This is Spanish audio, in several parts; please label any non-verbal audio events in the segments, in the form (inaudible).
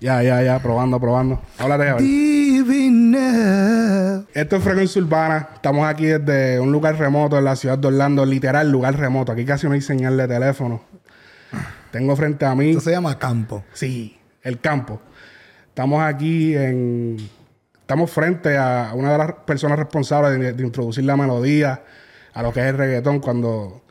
Ya, ya, ya, probando, probando. Háblate, a ver. Esto es Frecuencia Urbana. Estamos aquí desde un lugar remoto en la ciudad de Orlando, literal lugar remoto. Aquí casi no hay señal de teléfono. Tengo frente a mí. Esto se llama campo. Sí, el campo. Estamos aquí en. Estamos frente a una de las personas responsables de, de introducir la melodía a lo que es el reggaetón cuando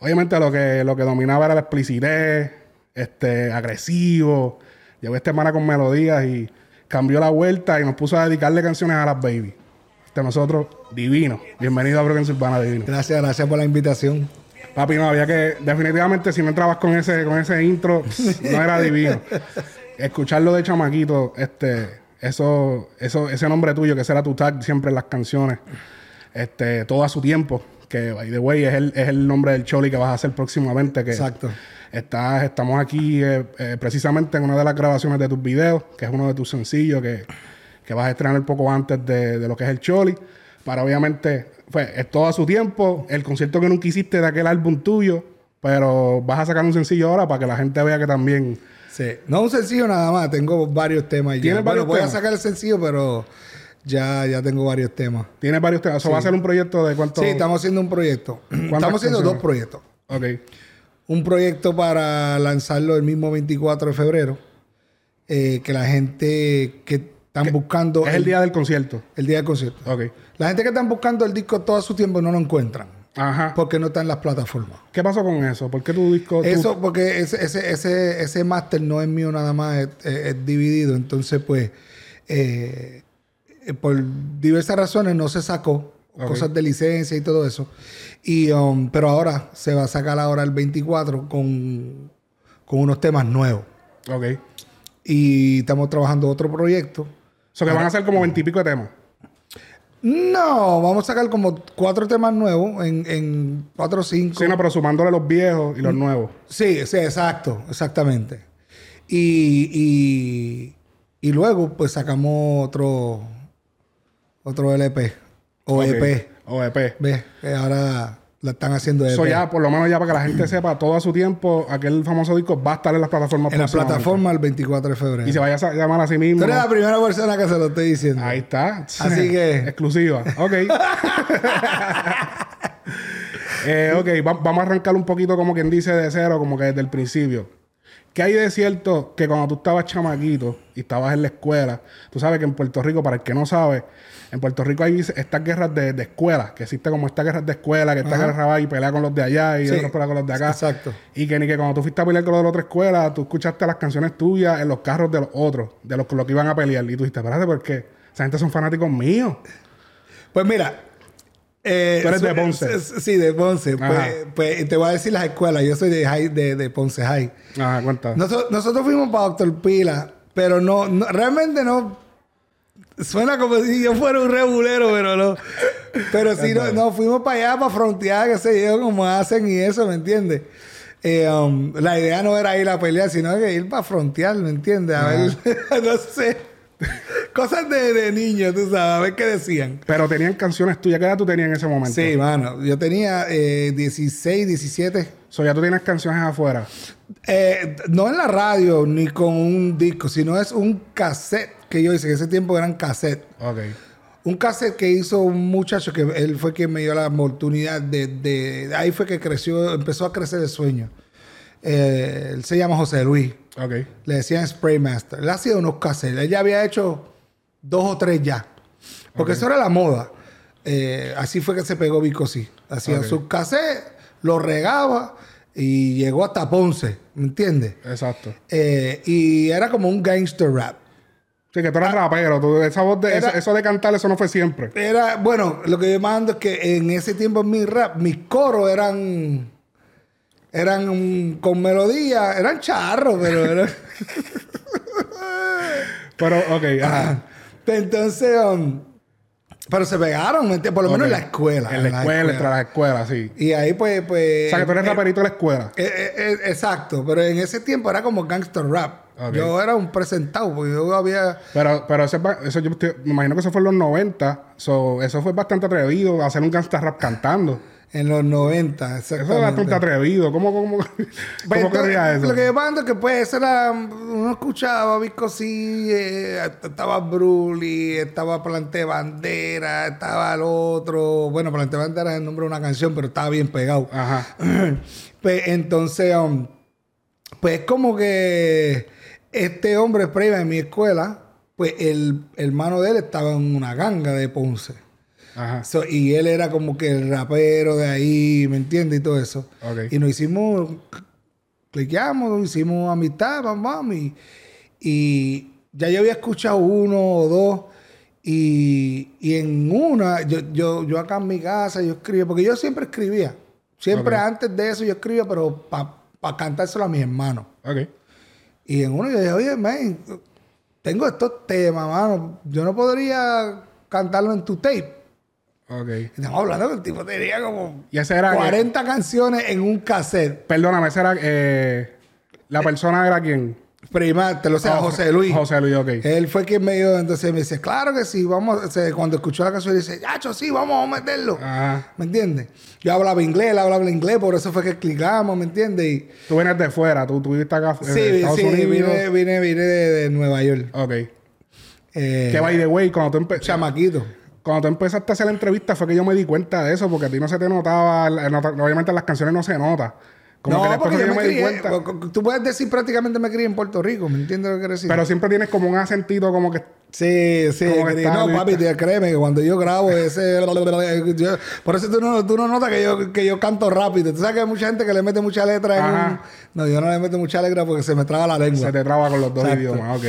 obviamente lo que, lo que dominaba era la explicidez, este, agresivo. Llegó esta hermana con melodías y cambió la vuelta y nos puso a dedicarle canciones a las baby. Este nosotros, divino. Bienvenido a Broken Urbana Divino. Gracias, gracias por la invitación. Papi, no, había que, definitivamente, si no entrabas con ese, con ese intro, (laughs) no era divino. Escucharlo de chamaquito, este, eso, eso, ese nombre tuyo, que será tu tag siempre en las canciones, este, todo a su tiempo, que by the way es el, es el nombre del Choli que vas a hacer próximamente. Que Exacto. Estás, estamos aquí eh, eh, precisamente en una de las grabaciones de tus videos, que es uno de tus sencillos que, que vas a estrenar poco antes de, de lo que es el Choli. Para obviamente, pues, es todo a su tiempo. El concierto que nunca hiciste de aquel álbum tuyo, pero vas a sacar un sencillo ahora para que la gente vea que también. Sí. No un sencillo nada más, tengo varios temas ya. ¿Tienes Bueno, varios voy temas? a sacar el sencillo, pero ya, ya tengo varios temas. Tienes varios temas. Eso va a ser un proyecto de cuánto. Sí, estamos haciendo un proyecto. Estamos haciendo dos proyectos. Ok. Un proyecto para lanzarlo el mismo 24 de febrero. eh, que la gente que están buscando Es el día del concierto. el día del concierto. Ok. La gente que están buscando el disco todo su tiempo no lo encuentran. Ajá. Porque no está en las plataformas. ¿Qué pasó con eso? ¿Por qué tu disco. tú- Eso, porque ese, ese, ese, ese máster no es mío nada más, es, es- es dividido. Entonces, pues, eh, eh, por diversas razones no se sacó. Cosas de licencia y todo eso. Y, um, pero ahora se va a sacar ahora el 24 con, con unos temas nuevos. Ok. Y estamos trabajando otro proyecto. So que van a ser como veintipico de temas. No, vamos a sacar como cuatro temas nuevos en, en cuatro o cinco. Sí, no, pero sumándole los viejos y los nuevos. Sí, sí, exacto, exactamente. Y, y, y luego, pues sacamos otro, otro LP o Ok. EP. O EP. ¿Ves? Que ahora la están haciendo EP. Eso ya, por lo menos ya para que la gente (clears throat) sepa, todo a su tiempo, aquel famoso disco va a estar en las plataformas en la próximamente. plataforma el 24 de febrero. Y se vaya a llamar a sí mismo. Tú eres la primera persona que se lo estoy diciendo. Ahí está. Así que- (laughs) Exclusiva. Ok. (laughs) (laughs) Eh, ok, va- vamos a arrancar un poquito como quien dice de cero, como que desde el principio. ¿Qué hay de cierto que cuando tú estabas chamaquito y estabas en la escuela, tú sabes que en Puerto Rico, para el que no sabe, en Puerto Rico hay estas guerras de, de escuela, que existe como estas guerras de escuela, que esta Ajá. guerra va y pelea con los de allá y Sí. otros pelea con los de acá. Exacto. Y que ni que cuando tú fuiste a pelear con los de la otra escuela, tú escuchaste las canciones tuyas en los carros de los otros, de los los que iban a pelear. Y tú dijiste, espérate, ¿por qué? Esa gente son fanáticos míos. Pues mira. Eh, Tú eres de Ponce. Sí, de Ponce. Pues, pues te voy a decir las escuelas. Yo soy de, high- de, de Ponce High. Ajá, cuenta. Nosotros, nosotros fuimos para Doctor Pila, pero no, no- realmente no. Suena como si yo fuera un regulero, pero no. Pero sí, no, no, fuimos para allá, para frontear, qué sé yo, como hacen y eso, ¿me entiendes? Eh, um, la idea no era ir a pelear, sino que ir para frontear, ¿me entiendes? A ver, (laughs) no sé. Cosas de, de niños, tú sabes, a ver qué decían. Pero tenían canciones tuyas. ¿Qué edad tú tenías en ese momento? Sí, mano. Yo tenía eh, 16, 17. So, ya tú tienes canciones afuera. Eh, no en la radio ni con un disco, sino es un cassette que yo hice. En ese tiempo eran cassette. Ok. Un cassette que hizo un muchacho que él fue quien me dio la oportunidad de, de- ahí fue que creció, empezó a crecer el sueño. Eh, él se llama José Luis. Ok. Le decían Spraymaster. Él hacía unos cassettes. Él ya había hecho dos o tres ya. Porque eso era la moda. Eh, así fue que se pegó Vico sí. Hacía Ok. sus cassettes, los regaba y llegó hasta Ponce. ¿Me entiendes? Exacto. Eh, y era como un gangster rap. Sí, que tú eras rapero. Tú, esa voz de, Ah. Era- eso, eso de cantar, eso no fue siempre. Era, bueno, lo que yo mando es que en ese tiempo en mi rap, mis coros eran. Eran con melodía, eran charros, pero eran. (laughs) Pero, ok, ajá. Entonces, um, pero se pegaron, ¿me entiendes? Por lo menos en la escuela. En la escuela, entre las escuelas, sí. Y ahí, pues. pues O sea, que tú eres eh, raperito de la escuela. eh, eh, eh, exacto, pero en ese tiempo era como gangster rap. Yo era un presentado, porque yo había. Pero, pero eso, es ba- eso yo estoy- me imagino que eso fue en los 90. So, eso fue bastante atrevido, hacer un gangsta rap cantando. En los 90, Eso es bastante atrevido. ¿Cómo, cómo, cómo Pues, eso? Lo que pasa es que pues eso era... Uno escuchaba Visco sí, eh, estaba Bruli, estaba Plante Bandera, estaba el otro... Bueno, Plante Bandera es el nombre de una canción, pero estaba bien pegado. Ajá. (clears throat) pues entonces... um, pues como que este hombre Prima en mi escuela, pues el hermano de él estaba en una ganga de Ponce. Ajá. So, y él era como que el rapero de ahí, ¿me entiendes? Y todo eso. Y nos hicimos, cliqueamos, hicimos amistad, mamá, y, y ya yo había escuchado uno o dos. Y, y en una, yo, yo, yo acá en mi casa, yo escribía, porque yo siempre escribía. Siempre antes de eso yo escribía, pero para cantárselo a mis hermanos. Y en uno yo dije, oye, man, tengo estos temas, mano. Yo no podría cantarlo en tu tape. Ok. Estamos hablando que el tipo tenía como Y ese era... 40 canciones en un cassette. Perdóname, ese era... Eh, ¿La persona era quién? Prima, te lo sé, Ah, José Luis. José Luis, ok. Él fue quien me dio, entonces me dice, claro que sí, vamos, sea, cuando escuchó la canción, dice, Yacho, sí, vamos a meterlo. Ajá. ¿Me entiendes? Yo hablaba inglés, él hablaba inglés, por eso fue que clicamos, ¿me entiendes? Y, Tú vienes de fuera, tú, viviste acá en sí, Estados sí, Unidos. vine, vine, vine de, de Nueva York. Ok. Eh, Que by the way, cuando tú, empe- chamaquito. Cuando tú empezaste a hacer la entrevista fue que yo me di cuenta de eso, porque a ti no se te notaba, nota- obviamente en las canciones no se nota. Como no, que porque yo que me, di cuenta. tú puedes decir prácticamente me crié en Puerto Rico, ¿me entiendes lo que quiero decir? Pero siempre tienes como un acentito como que... Sí, sí. Como que no, papi, créeme que cuando yo grabo ese... (laughs) yo- por eso tú no, tú no notas que yo, que yo canto rápido. Tú sabes que hay mucha gente que le mete mucha letra en un... No, yo no le meto mucha letra porque se me traba la lengua. Se te traba con los dos Exacto. idiomas, ok.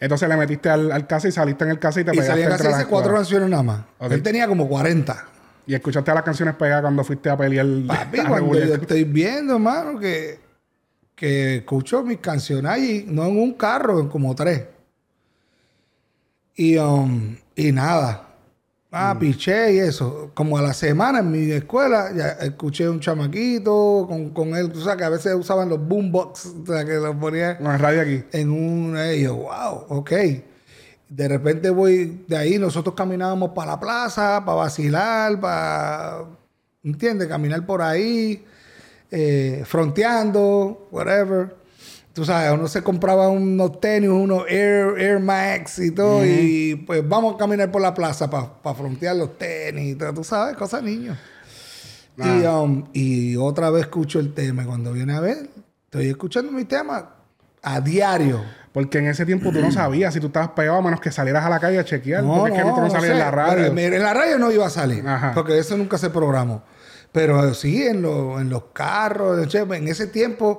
Entonces le metiste al, al casa y saliste en el casa y te y pegaste salían casi entre las hace cuatro cuatro. canciones nada más. Él tenía como 40. Y escuchaste las canciones pegadas cuando fuiste a pelear Papi, cuando yo estoy viendo, hermano, que, que escucho mis canciones ahí, no en un carro, en como tres. Y, um, y nada. Ah, Mm. piché y eso. Como a la semana en mi escuela, ya escuché un chamaquito con, con él. Tú sabes que a veces usaban los boombox, o sea, que los ponían el radio aquí. en un... Y yo, wow, ok. De repente voy de ahí, nosotros caminábamos para la plaza, para vacilar, para... ¿Entiendes? Caminar por ahí, eh, fronteando, whatever. Tú sabes, uno se compraba unos tenis, unos Air, Air Max y todo, y pues vamos a caminar por la plaza para frontear los tenis, y todo, tú sabes, cosas niños. Y, um, y otra vez escucho el tema. Cuando viene a ver, estoy escuchando mi tema a diario. Porque en ese tiempo tú no sabías si tú estabas pegado a menos que salieras a la calle a chequear. porque es que no, tú no salías en sé. la radio. En la radio no iba a salir. Ajá. Porque eso nunca se programó. Pero sí, en, lo- en los carros, en ese tiempo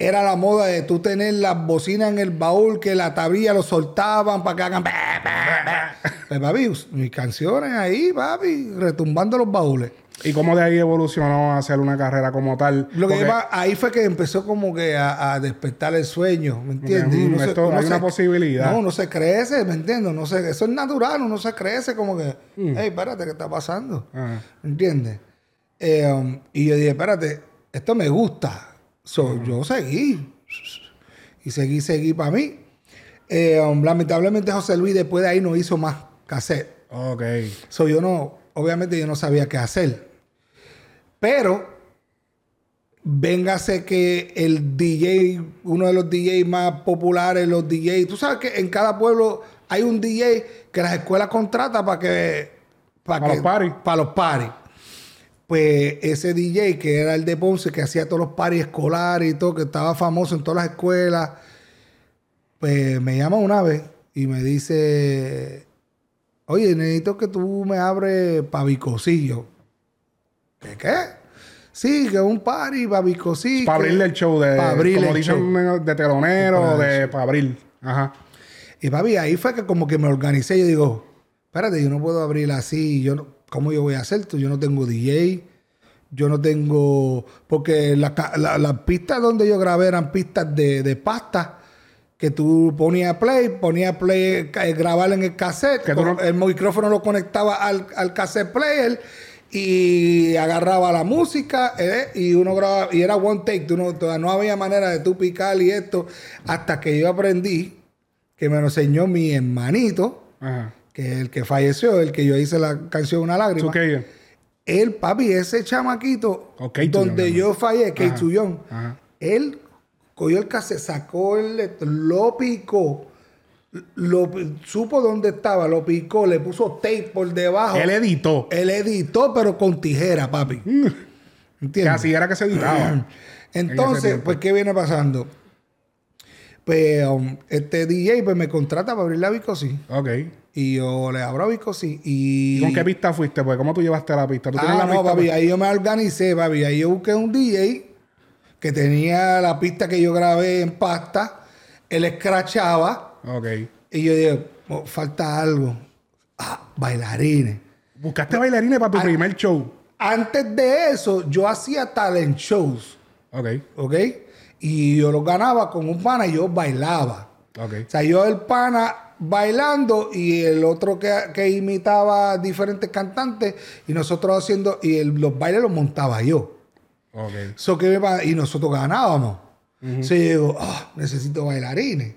era la moda de tú tener las bocinas en el baúl, que la tablilla lo soltaban para que hagan... Pues, papi, mis canciones ahí, papi, retumbando los baúles. ¿Y cómo de ahí evolucionó a hacer una carrera como tal? Lo que iba- ahí fue que empezó como que a, a despertar el sueño, ¿me entiendes? Mm, se- esto- uno hay una se- posibilidad. No, uno se crece, ¿me entiendes? Uno se- eso es natural, uno se crece como que, Mm. hey, espérate, ¿qué está pasando? Ajá. ¿Me entiendes? Eh, um, y yo dije, espérate, esto me gusta. So, Yo seguí. Y seguí, seguí para mí. Eh, um, lamentablemente José Luis después de ahí no hizo más cassette. Ok. So, yo no, obviamente yo no sabía qué hacer. Pero, véngase que el DJ, uno de los DJs más populares, los DJs, tú sabes que en cada pueblo hay un DJ que las escuelas contratan para que... Pa' que- los parties. Para los paris. Pues ese DJ que era el de Ponce, que hacía todos los paris escolares y todo, que estaba famoso en todas las escuelas, pues me llama una vez y me dice, oye, necesito que tú me abres para Bicosillo. ¿Qué qué? Sí, que un party para Bicosillo. Para abrirle el show de... Pa' abrirle como el dicen de telonero, de... Para abrir. Ajá. Y papi, ahí fue que como que me organicé. Yo digo, espérate, yo no puedo abrir así. Yo no- ¿Cómo yo voy a hacer esto? Yo no tengo DJ. Yo no tengo... Porque la ca- la- las pistas donde yo grabé eran pistas de, de pasta. Que tú ponías play, ponías play, eh, grabar en el cassette. Que no- El micrófono lo conectaba al, al cassette player. Y agarraba la música eh, y uno grababa, y era one take, tú no, no había manera de tú picar y esto, hasta que yo aprendí que me lo enseñó mi hermanito, Ajá. Que es el que falleció, el que yo hice la canción Una lágrima. ¿Tú qué? Él, papi, ese chamaquito, donde Young, yo fallé, Ajá. Tuyón, él cogió el cassette, sacó el, lo picó, lo, supo dónde estaba, lo picó, le puso tape por debajo. Él editó. Él editó, pero con tijera, papi. (laughs) Que ¿Entiendes? así era que se editaba. (clears throat) Entonces, pues, ¿qué viene pasando? Pues, um, este DJ pues, me contrata para abrir la Vicosí. ok. Y yo le abro a Vicosí. Y... ¿Con qué pista fuiste? Pues, ¿cómo tú llevaste la pista? ¿Tú tienes Ah, la no, pista? papi, pues? ahí yo me organicé, papi. Ahí yo busqué un DJ que tenía la pista que yo grabé en pasta. Él escrachaba. Ok. Y yo dije, "Oh, falta algo. Ah, bailarines. ¿Buscaste bailarines para tu Ah. primer show? Antes de eso, yo hacía talent shows. Ok. ¿Ok? Y yo los ganaba con un pana y yo bailaba. Ok. O sea, yo el pana bailando y el otro que, que imitaba diferentes cantantes y nosotros haciendo, y el- los bailes los montaba yo. Ok. So que me y nosotros ganábamos. So yo digo, "Ah, necesito bailarines.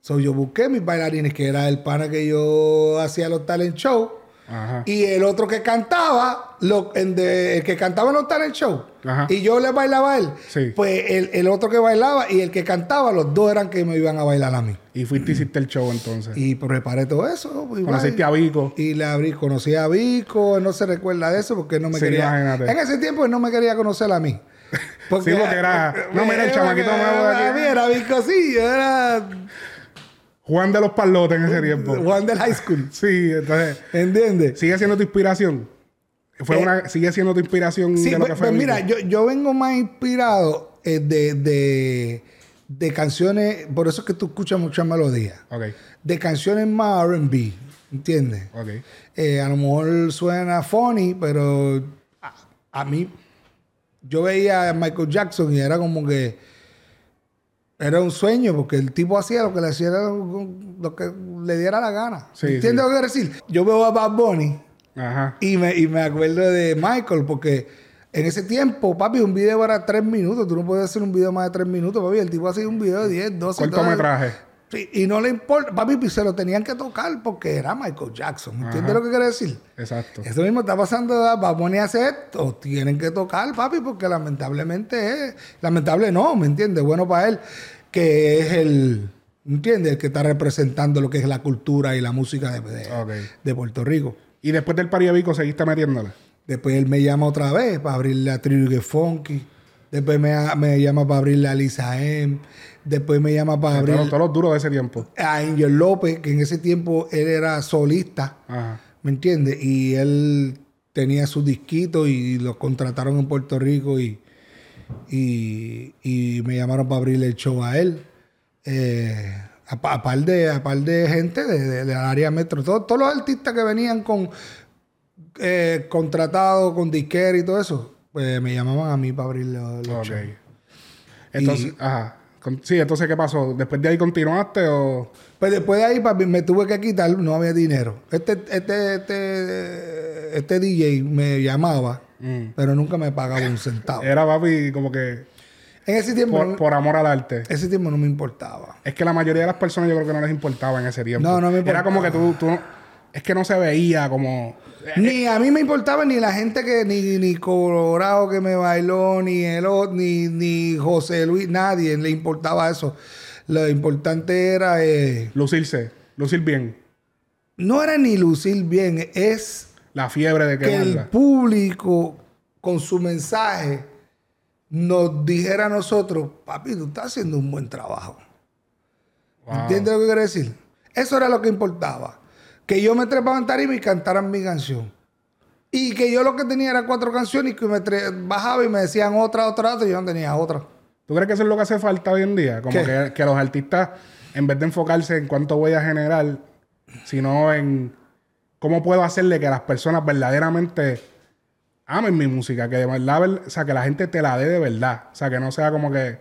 So yo busqué mis bailarines, que era el pana que yo hacía los talent shows. Ajá. Y el otro que cantaba, lo, en de- el que cantaba en los talent show, Ajá. y yo le bailaba a él, Sí. pues el, el otro que bailaba y el que cantaba, los dos eran que me iban a bailar a mí. Y fuiste y hiciste el show entonces. Y preparé todo eso. pues, Conociste a Vico. Y le abrí, conocí a Vico, no se recuerda de eso porque no me Sí, quería. imagínate. En ese tiempo él no me quería conocer a mí. (laughs) Sí, porque era- no, mira, el porque- chamaquito nuevo de aquí. A mí era Vico, sí, yo era Juan de los Palotes en ese tiempo. Juan del High School. (laughs) Sí, entonces, ¿Entiendes? ¿sigue siendo tu inspiración? Fue Eh, una, ¿Sigue siendo tu inspiración Sí, de lo pues, que fue pues mira, yo, yo vengo más inspirado eh, de, de, de canciones, por eso es que tú escuchas muchas melodías, Ok, de canciones más RB, ¿entiendes? ok. Eh, a lo mejor suena funny, pero a, a mí, yo veía a Michael Jackson y era como que era un sueño, porque el tipo hacía lo que le hacía lo, que le diera la gana. Sí, ¿Entiendes sí. lo que quiero decir? Yo veo a Bad Bunny Ajá. y me, y me acuerdo de Michael, porque en ese tiempo, papi, un video era tres minutos. Tú no puedes hacer un video más de tres minutos, papi. El tipo hacía un video de 10, 12 Cortometraje. Sí, y no le importa, papi, se lo tenían que tocar porque era Michael Jackson. ¿Entiendes Ajá. lo que quiero decir? Exacto. Eso mismo está pasando, a hacer esto, tienen que tocar, papi, porque lamentablemente es, lamentable no, ¿me entiendes? Bueno para él, que es el, ¿entiendes? El que está representando lo que es la cultura y la música de, de- Puerto Rico. Y después del Pari de Vico, ¿seguiste metiéndola? Después él me llama otra vez para abrirle a Trigo Funky. Después me, me llama para abrirle a Lisa M. Después me llama para abrir Todos, todos los duros de ese tiempo. a Angel López, que en ese tiempo él era solista. Ajá. ¿Me entiendes? Y él tenía su disquito y lo contrataron en Puerto Rico y, y, y me llamaron para abrirle el show a él. Eh, a, pa- a par de, a par de gente de, de- del área metro. Todos, todos los artistas que venían con eh, contratados con disquera y todo eso, pues me llamaban a mí para abrirle los Ok. shows. Entonces, ajá. Sí, entonces, ¿qué pasó? ¿Después de ahí continuaste o...? Pues después de ahí, papi, me tuve que quitar, no había dinero. Este, este, este, este DJ me llamaba, Mm. pero nunca me pagaba un centavo. Era, papi, como que En ese tiempo, por, no- por amor al arte. ese tiempo no me importaba. Es que la mayoría de las personas yo creo que no les importaba en ese tiempo. No, no me Era como que tú, tú no- Es que no se veía como... Ni a mí me importaba ni la gente que, ni, ni Colorado que me bailó, ni el ni, ni José Luis, nadie le importaba eso. Lo importante era, eh, Lucirse. Lucir bien. no era ni lucir bien, es La fiebre de que el público con su mensaje nos dijera a nosotros, papi, tú estás haciendo un buen trabajo. Wow. ¿Entiendes lo que quiero decir? Eso era lo que importaba. Que yo me trepaba en tarima y cantaran mi canción. Y que yo lo que tenía era cuatro canciones y que me bajaba y me decían otra, otra, otra y yo no tenía otra. ¿Tú crees que eso es lo que hace falta hoy en día? Como que, que los artistas, en vez de enfocarse en cuánto voy a generar, sino en cómo puedo hacerle que las personas verdaderamente amen mi música, que de verdad, ver- o sea, que la gente te la dé de verdad. O sea, que no sea como que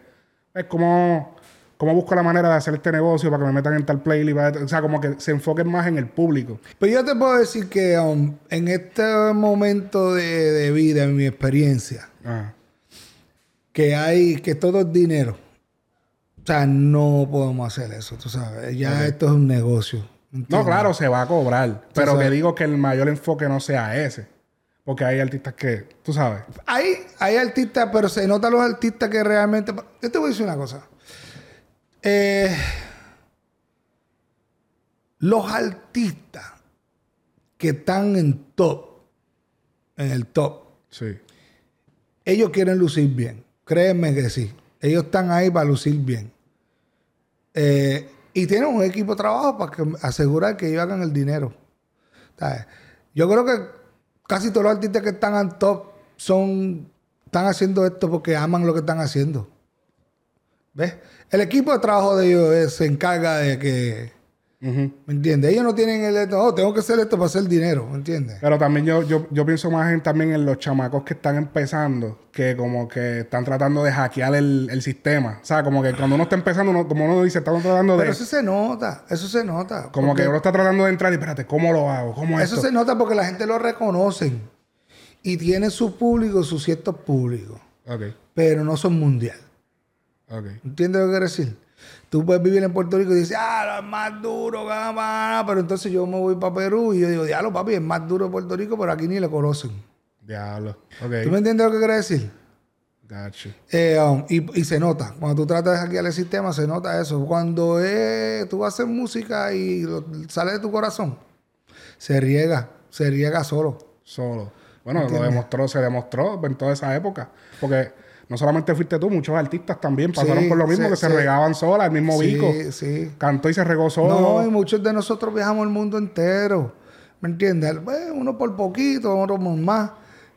es como cómo busco la manera de hacer este negocio para que me metan en tal playlist, o sea, como que se enfoquen más en el público. Pero yo te puedo decir que um, en este momento de, de vida, en mi experiencia, Ajá. que hay, que todo es dinero. O sea, no podemos hacer eso, tú sabes. Ya esto es un negocio. No, claro, se va a cobrar. Pero que digo que el mayor enfoque no sea ese. Porque hay artistas que, tú sabes. Hay, hay artistas, pero se notan los artistas que realmente. Yo te voy a decir una cosa. Eh, los artistas que están en top, en el top, Sí. ellos quieren lucir bien. Créeme que sí. Ellos están ahí para lucir bien. Eh, y tienen un equipo de trabajo para que, asegurar que ellos hagan el dinero. Yo creo que casi todos los artistas que están en top son, están haciendo esto porque aman lo que están haciendo. ¿Ves? El equipo de trabajo de ellos se encarga de que, ¿me entiendes? Ellos no tienen el, oh, tengo que hacer esto para hacer dinero, ¿me entiendes? Pero también yo, yo, yo pienso más en, también en los chamacos que están empezando, que como que están tratando de hackear el, el sistema. O sea, como que cuando uno está empezando, uno- como uno dice, estamos tratando de... Pero eso se nota, eso se nota. como porque- que uno está tratando de entrar y espérate, ¿cómo lo hago? ¿Cómo es Eso esto? se nota porque la gente lo reconoce. Y tiene su público, sus ciertos públicos. Ok, Pero no son mundial. ok. ¿Entiendes lo que quiero decir? Tú puedes vivir en Puerto Rico y dices, ah, es más duro, gama. Pero entonces yo me voy para Perú y yo digo, diablo, papi, es más duro Puerto Rico, pero aquí ni le conocen. Diablo. ¿Tú me entiendes lo que quiero decir? Gotcha. Eh, um, y, y se nota. Cuando tú tratas de hackear el sistema, se nota eso. Cuando tú haces música y lo- sale de tu corazón, se riega, se riega solo. Solo. Bueno, lo demostró, se demostró en toda esa época. Porque no solamente fuiste tú, muchos artistas también pasaron Sí, por lo mismo, sí, que se sí. regaban sola, el mismo Vico. Sí, sí. Cantó y se regó solo. No, y muchos de nosotros viajamos el mundo entero. ¿Me entiendes? Eh, Uno por poquito, otro por más.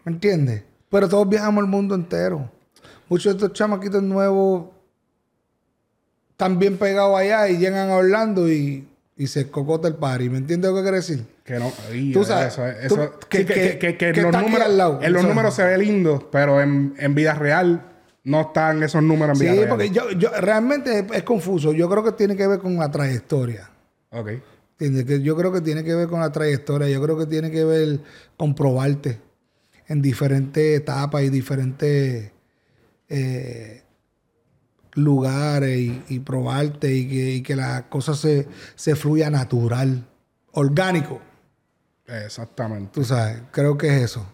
¿Me entiendes? Pero todos viajamos el mundo entero. Muchos de estos chamaquitos nuevos están bien pegados allá y llegan a Orlando y, y se cocota el party. ¿Me entiendes lo que quiero decir? Que no, Tú sabes, eso, tú- eso- que- sí, que, que- que- que que los está aquí números, al lado, en los números se ve lindo, pero en, en vida real no están esos números en vida Sí, real. porque yo, yo realmente es, es confuso. Yo creo que tiene que ver con la trayectoria. Ok. ¿Entiendes? Que yo creo que tiene que ver con la trayectoria. Yo creo que tiene que ver con probarte en diferentes etapas y diferentes eh, lugares y, y probarte y que, y que la cosa se, se fluya natural, orgánico. Exactamente. Tú sabes, creo que es eso.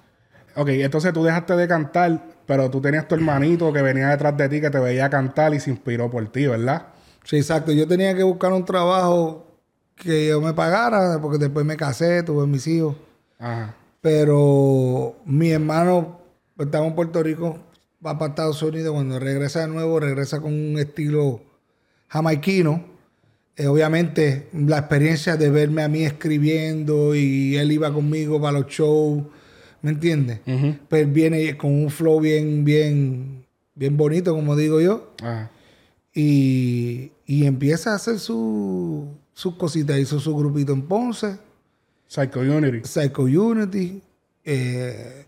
Ok, entonces tú dejaste de cantar, pero tú tenías tu hermanito que venía detrás de ti, que te veía cantar y se inspiró por ti, ¿verdad? Sí, exacto. Yo tenía que buscar un trabajo que yo me pagara, porque después me casé, tuve mis hijos. Ajá. Pero mi hermano estaba en Puerto Rico, va para Estados Unidos. Cuando regresa de nuevo, regresa con un estilo jamaiquino. Eh, obviamente, la experiencia de verme a mí escribiendo y él iba conmigo para los shows, ¿me entiendes? Ujú. Pues viene con un flow bien, bien, bien bonito, como digo yo. Ajá. Y, y empieza a hacer su- sus cositas. Hizo su grupito en Ponce. Psycho Unity. Psycho Unity. eh,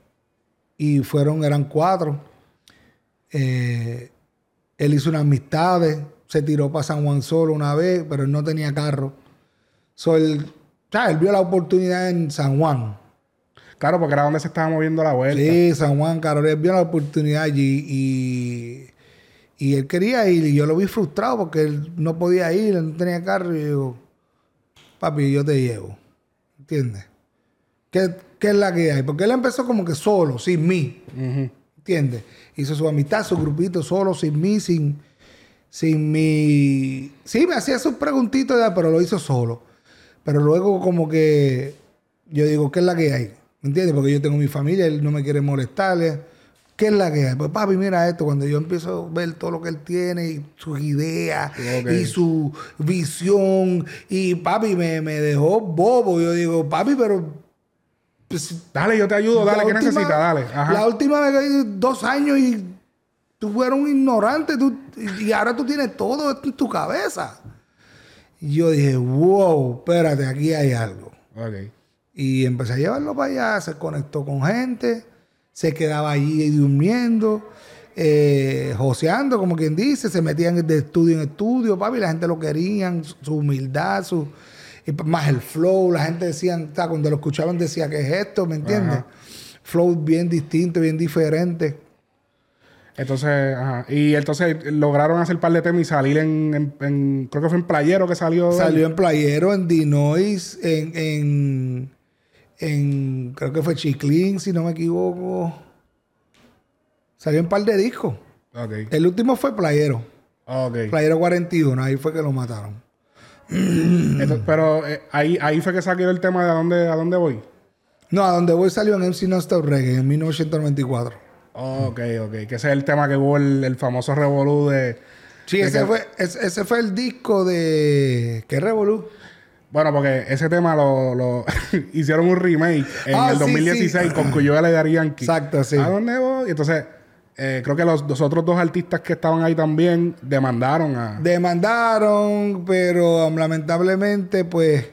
y fueron, eran cuatro. Eh, él hizo unas amistades. Se tiró para San Juan solo una vez, pero él no tenía carro. So, él, ¿sabes? él vio la oportunidad en San Juan. Claro, porque era donde se estaba moviendo la vuelta. Sí, San Juan, Carol. Él vio la oportunidad allí y, y él quería ir. Y yo lo vi frustrado porque él no podía ir, él no tenía carro. Y yo digo, papi, yo te llevo. ¿Entiendes? ¿Qué, qué es la que hay? Porque él empezó como que solo, sin mí. ¿Entiendes? Hizo su amistad, su grupito solo, sin mí, sin, sin mi... Sí, me hacía sus preguntitas, pero lo hizo solo. Pero luego como que yo digo, ¿qué es la que hay? ¿Me entiendes? Porque yo tengo mi familia, él no me quiere molestarle. ¿Qué es la que hay? Pues papi, mira esto, cuando yo empiezo a ver todo lo que él tiene y sus ideas y su visión y papi me, me dejó bobo. Yo digo, papi, pero... pues, Dale, yo te ayudo, dale, la ¿qué última- necesitas? Dale. Ajá. La última vez que dos años y tú fueras un ignorante tú, y ahora tú tienes todo esto en tu cabeza. Y yo dije, wow, espérate, aquí hay algo. Ok. Y empecé a llevarlo para allá, se conectó con gente, se quedaba allí durmiendo, eh, joseando, como quien dice, se metían de estudio en estudio, papi, la gente lo querían, su humildad, su, y más el flow, la gente decía, cuando lo escuchaban decía, ¿qué es esto? ¿Me entiendes? Ajá. Flow bien distinto, bien diferente. Entonces, ajá. Y entonces lograron hacer par de temas y salir en, en- en- creo que fue en Playero que salió. Salió en Playero, en Dinois, en, en, en, creo que fue Chiclín, si no me equivoco. Salió un par de discos. El último fue Playero. Ok. Playero 41, ahí fue que lo mataron. Pero eh, ahí, ahí fue que saqué el tema de a dónde, a dónde voy. No, a donde voy salió en MC No Stop Reggae en 1994. Ok, ok. Que ese es el tema que hubo el, el famoso revolú de... Sí, de ese que- fue, ese, ese fue el disco de... ¿Qué revolú? Bueno, porque ese tema lo, lo (laughs) hicieron un remake en Ah, el sí, 2016 sí. con Cuyo y Daddy Yankee. Exacto, sí. ¿A dónde voy? Y entonces, eh, creo que los, los otros dos artistas que estaban ahí también demandaron a... Demandaron, pero um, lamentablemente, pues,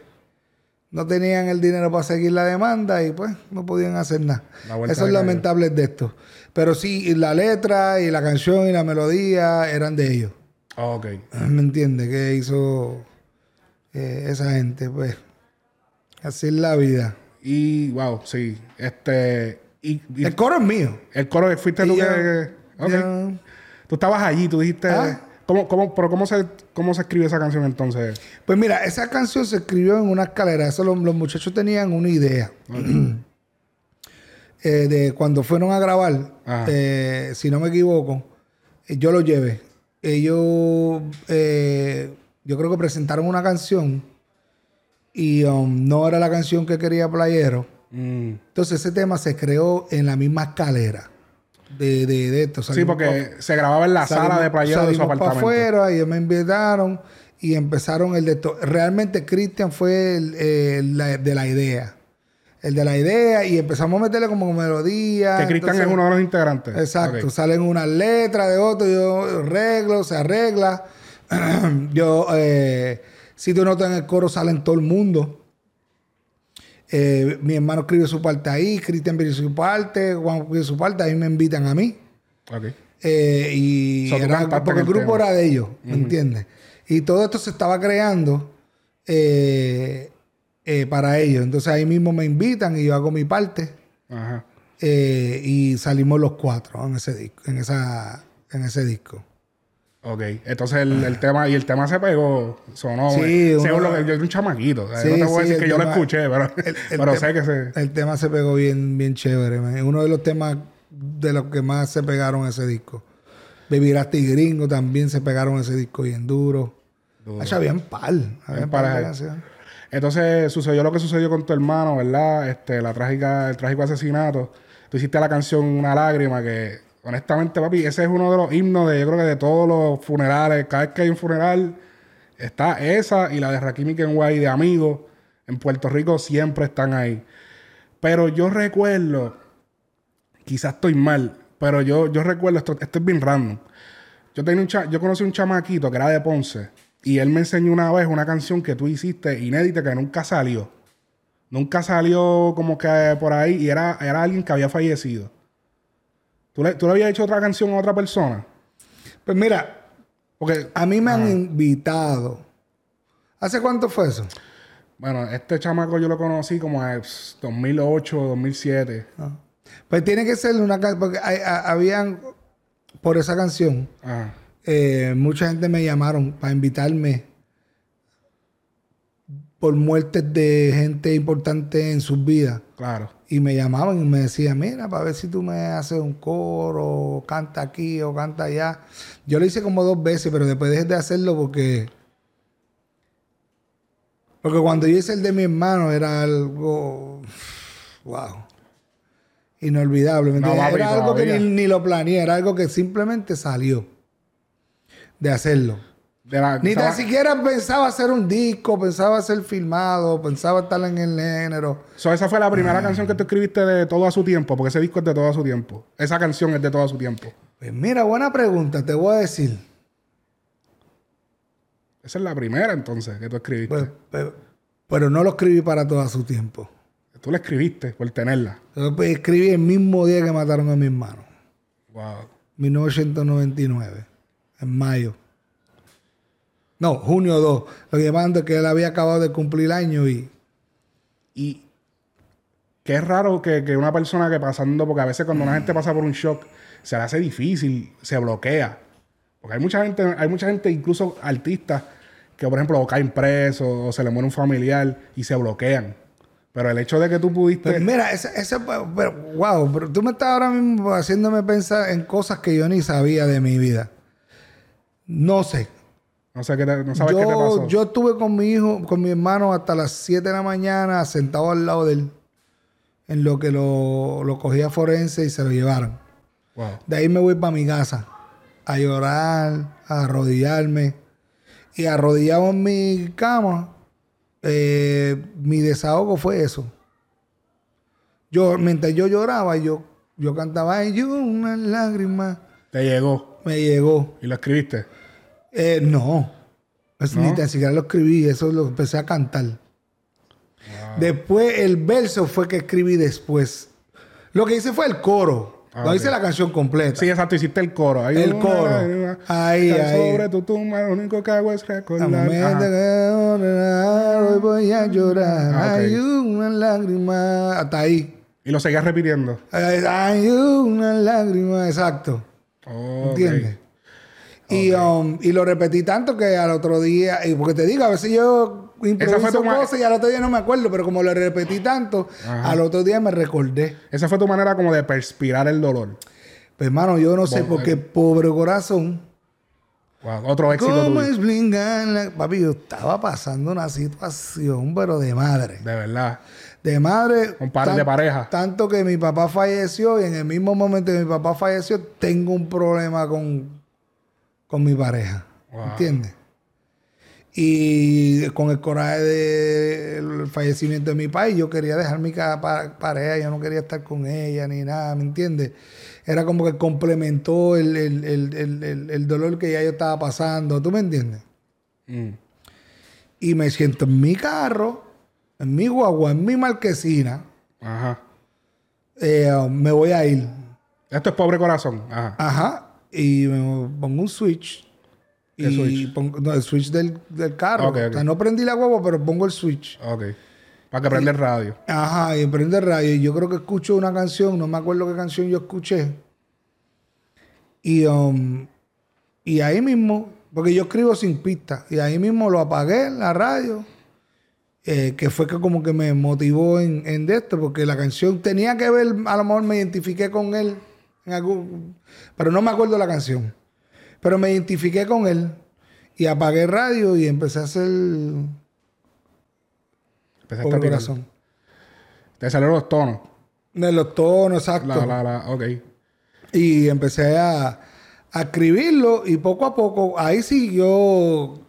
no tenían el dinero para seguir la demanda y pues no podían hacer nada. Eso es lamentable de esto. Pero sí, y la letra y la canción y la melodía eran de ellos. Ok. ¿Me entiendes? Que hizo eh, esa gente, pues. Así es la vida. Y, wow, sí. Este... Y, y El coro es mío. el coro, fuiste tú que... yo- que- ok. yo- Tú estabas allí, tú dijiste... Ah. ¿Cómo, cómo, pero cómo se, cómo se escribe esa canción entonces? Pues mira, esa canción se escribió en una escalera. Eso los, los muchachos tenían una idea. (clears throat) Eh, de cuando fueron a grabar, eh, si no me equivoco, eh, yo lo llevé. Ellos, eh, yo creo que presentaron una canción y um, no era la canción que quería Playero. Mm. Entonces ese tema se creó en la misma escalera de, de, de esto. Sí, porque se grababa en la Salimos- sala de playero de su salimos para apartamento. afuera ellos me invitaron y empezaron el de to- realmente Cristian fue el, el la- de la idea el de la idea y empezamos a meterle como melodía Que Cristian es uno de los integrantes. exacto salen unas letras de otro yo arreglo se arregla (clears throat) yo eh, si tú notas en el coro salen todo el mundo Eh, mi hermano escribe su parte ahí Cristian escribe su parte Juan escribe su parte ahí me invitan a mí Ok. eh, y So, era- porque el grupo era de ellos, ¿me entiendes? Y todo esto se estaba creando eh, para ellos. Entonces ahí mismo me invitan y yo hago mi parte Ajá. y salimos los cuatro en ese disco, en esa, en ese disco. Ok. Entonces el, el tema, y el tema se pegó, sonó. Sí, eh, uno- según lo que yo soy un chamaquito. Sí, no te voy a decir que yo lo escuché, pero, el- el (laughs) pero tema- sé que se. El tema se pegó bien, bien chévere. man. Uno de los temas de los que más se pegaron ese disco. Vivirás Gringo también se pegaron ese disco bien duro. Duro. Hacha, de ahí. canciones. Entonces sucedió lo que sucedió con tu hermano, ¿verdad? Este, la trágica, el trágico asesinato. Tú hiciste la canción Una lágrima, que honestamente, papi, ese es uno de los himnos de, yo creo que de todos los funerales. Cada vez que hay un funeral, está esa y la de Rakim Kenway de Amigos. En Puerto Rico siempre están ahí. Pero yo recuerdo, quizás estoy mal, pero yo, yo recuerdo, esto, esto es bien random. Yo, tenía un cha- yo conocí un chamaquito que era de Ponce y él me enseñó una vez una canción que tú hiciste inédita que nunca salió. Nunca salió como que por ahí y era, era alguien que había fallecido. ¿Tú le, ¿Tú le habías hecho otra canción a otra persona? Pues mira, Porque, A mí me han invitado. ¿Hace cuánto fue eso? bueno, este chamaco yo lo conocí como en 2008, 2007. Ah. Pues tiene que ser una canción, porque hay- a- habían, por esa canción, eh, mucha gente me llamaron para invitarme por muertes de gente importante en sus vidas. Claro. Y me llamaban y me decían, mira, para ver si tú me haces un coro, o canta aquí o canta allá. Yo lo hice como dos veces, pero después dejé de hacerlo porque... Porque cuando yo hice el de mi hermano era algo... Wow. Inolvidable. ¿me No, papi, era algo que ni lo planeé, era algo que simplemente salió de hacerlo. De la- Ni tan siquiera pensaba hacer un disco, pensaba ser filmado, pensaba estar en el género. So, esa fue la primera Ah. canción que tú escribiste de todo a su tiempo, porque ese disco es de todo a su tiempo. Esa canción es de todo a su tiempo. Pues mira, buena pregunta, te voy a decir. Esa es la primera entonces que tú escribiste. Pues, pero, pero no lo escribí para todo su tiempo. Tú la escribiste por tenerla. Yo pues, escribí el mismo día que mataron a mi hermano, Wow. 1999, en mayo. No, junio 2. Lo que él había acabado de cumplir año y... Y qué raro que, que una persona que pasando, porque a veces cuando una gente pasa por un shock, se le hace difícil, se bloquea. Porque hay mucha gente, hay mucha gente, incluso artistas, que por ejemplo caen presos o se le muere un familiar y se bloquean. Pero el hecho de que tú pudiste. Pero mira, ese, ese, pero, wow, pero tú me estás ahora mismo haciéndome pensar en cosas que yo ni sabía de mi vida. No sé. No sé qué te, no sabes yo, qué te pasó. Yo estuve con mi hijo, con mi hermano hasta las 7 de la mañana, sentado al lado de él, en lo que lo, lo cogía forense y se lo llevaron. Wow. De ahí me voy para mi casa a llorar, a arrodillarme. Y arrodillado en mi cama, eh, mi desahogo fue eso. Yo, mientras yo lloraba, yo, yo cantaba, ay, yo una lágrima. Te llegó Me llegó. y lo escribiste. Eh, no. Eso ¿No? Ni tan siquiera lo escribí, eso lo empecé a cantar. Después el verso fue que escribí después. Lo que hice fue el coro. Ah, no hice la canción completa. Sí, exacto, hiciste el coro. Hay El una coro. Ahí, ahí. Sobre tu tumba, lo único que hago es Al recordar. momento Ajá. que orar, hoy voy a llorar. Ah. Hay una lágrima. Hasta ahí. Y lo seguías repitiendo. Hay una lágrima. Exacto. Oh, ok. Um, y lo repetí tanto que al otro día, y porque te digo, a veces yo improviso cosas y al otro día no me acuerdo, pero como lo repetí tanto, Ajá. al otro día me recordé. Esa fue tu manera como de perspirar el dolor. Pues hermano, yo no sé, porque pobre corazón, Wow, Otro éxito ¿cómo tuyo. explicar? la- Papi, yo estaba pasando una situación, pero de madre. De verdad. De madre. Con par de pareja. Tanto que mi papá falleció y en el mismo momento que mi papá falleció, tengo un problema con, con mi pareja. Wow. ¿Entiendes? Y con el coraje del fallecimiento de mi país, yo quería dejar mi pareja, yo no quería estar con ella ni nada, ¿me entiendes? Era como que complementó el, el- el- el- el- el dolor que ya yo estaba pasando, ¿tú me entiendes? Mm. Y me siento en mi carro, en mi guagua, en mi marquesina, Ajá. eh, me voy a ir. Esto es pobre corazón. Ajá. Ajá. Y me pongo un switch. ¿Qué y switch? pongo no, el switch del, del carro. O sea, no prendí la guagua, pero pongo el switch. Ok. Para que prenda el radio. Ajá, y prende el radio. Y yo creo que escucho una canción, no me acuerdo qué canción yo escuché. Y, um, y ahí mismo, porque yo escribo sin pista, y ahí mismo lo apagué en la radio, eh, que fue que como que me motivó en, en de esto, porque la canción tenía que ver, a lo mejor me identifiqué con él, en algún, pero no me acuerdo la canción. Pero me identifiqué con él y apagué el radio y empecé a hacer Empezaste Pobre a corazón. Te salieron los tonos. De los tonos, exacto. La, la, la. Ok. Y empecé a, a escribirlo y poco a poco, ahí sí yo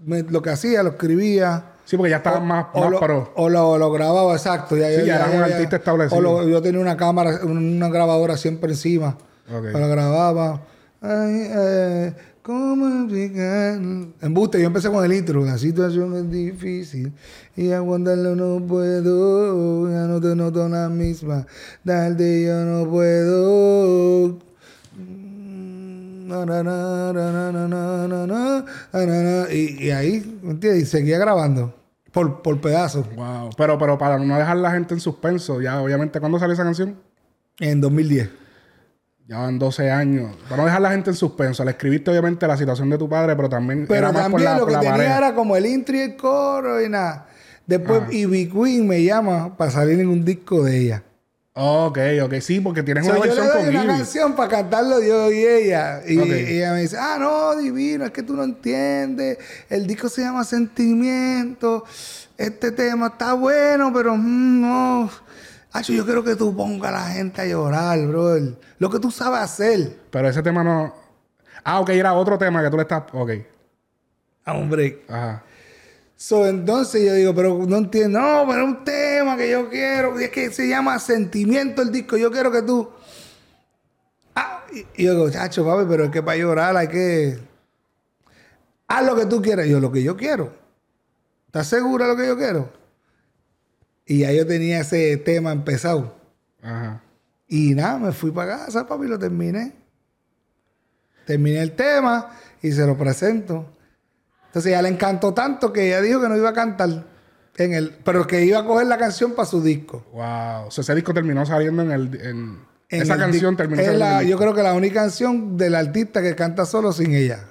me- lo que hacía, lo escribía. Sí, porque ya estaba más, o lo. O lo, grababa, exacto. Ya, sí, ya, ya era un artista establecido. O lo, yo tenía una cámara, una grabadora siempre encima. Okay. Lo grababa. Ay, eh, ¿Cómo explicar? Embuste, yo empecé con el intro. La situación es difícil y aguantarlo no puedo. Ya no te noto la misma. Darte yo no puedo. Y, y ahí, ¿me entiendes? Y seguía grabando por, por pedazos. Wow. Pero, pero para no dejar la gente en suspenso, ya obviamente, ¿cuándo salió esa canción? En 2010. Ya van 12 años. Para no dejar la gente en suspenso, le escribiste obviamente la situación de tu padre, pero también Pero era más por también la, lo que la tenía pareja. era como el intro y el coro y nada. Después. Ivy Queen me llama para salir en un disco de ella. Ok, ok. Sí, porque tienes So, una yo le versión doy con una Ivy. canción para cantarlo yo y ella. Y ella me dice, ah, no, divino, es que tú no entiendes. El disco se llama Sentimiento. Este tema está bueno, pero mm, no. Hacho, yo quiero que tú pongas a la gente a llorar, brother. Lo que tú sabes hacer. Pero ese tema no... Ah, ok. Era otro tema que tú le estás... Ok. Ah, hombre. Ajá. So, entonces yo digo, pero no entiendo. No, pero un tema que yo quiero. Y es que se llama Sentimiento el disco. Yo quiero que tú. Ah, y, yo digo, chacho, papi, pero es que para llorar hay que. Haz lo que tú quieras. Yo, lo que yo quiero. ¿Estás segura de lo que yo quiero? Y ya yo tenía ese tema empezado. Ajá. Y nada, me fui para casa, papi, lo terminé. Terminé el tema y se lo presento. Entonces ya le encantó tanto que ella dijo que no iba a cantar en el, pero que iba a coger la canción para su disco. Wow. O sea, ese disco terminó saliendo en el... En... En esa el canción terminó es saliendo en el Yo creo que la única canción del artista que canta solo sin ella.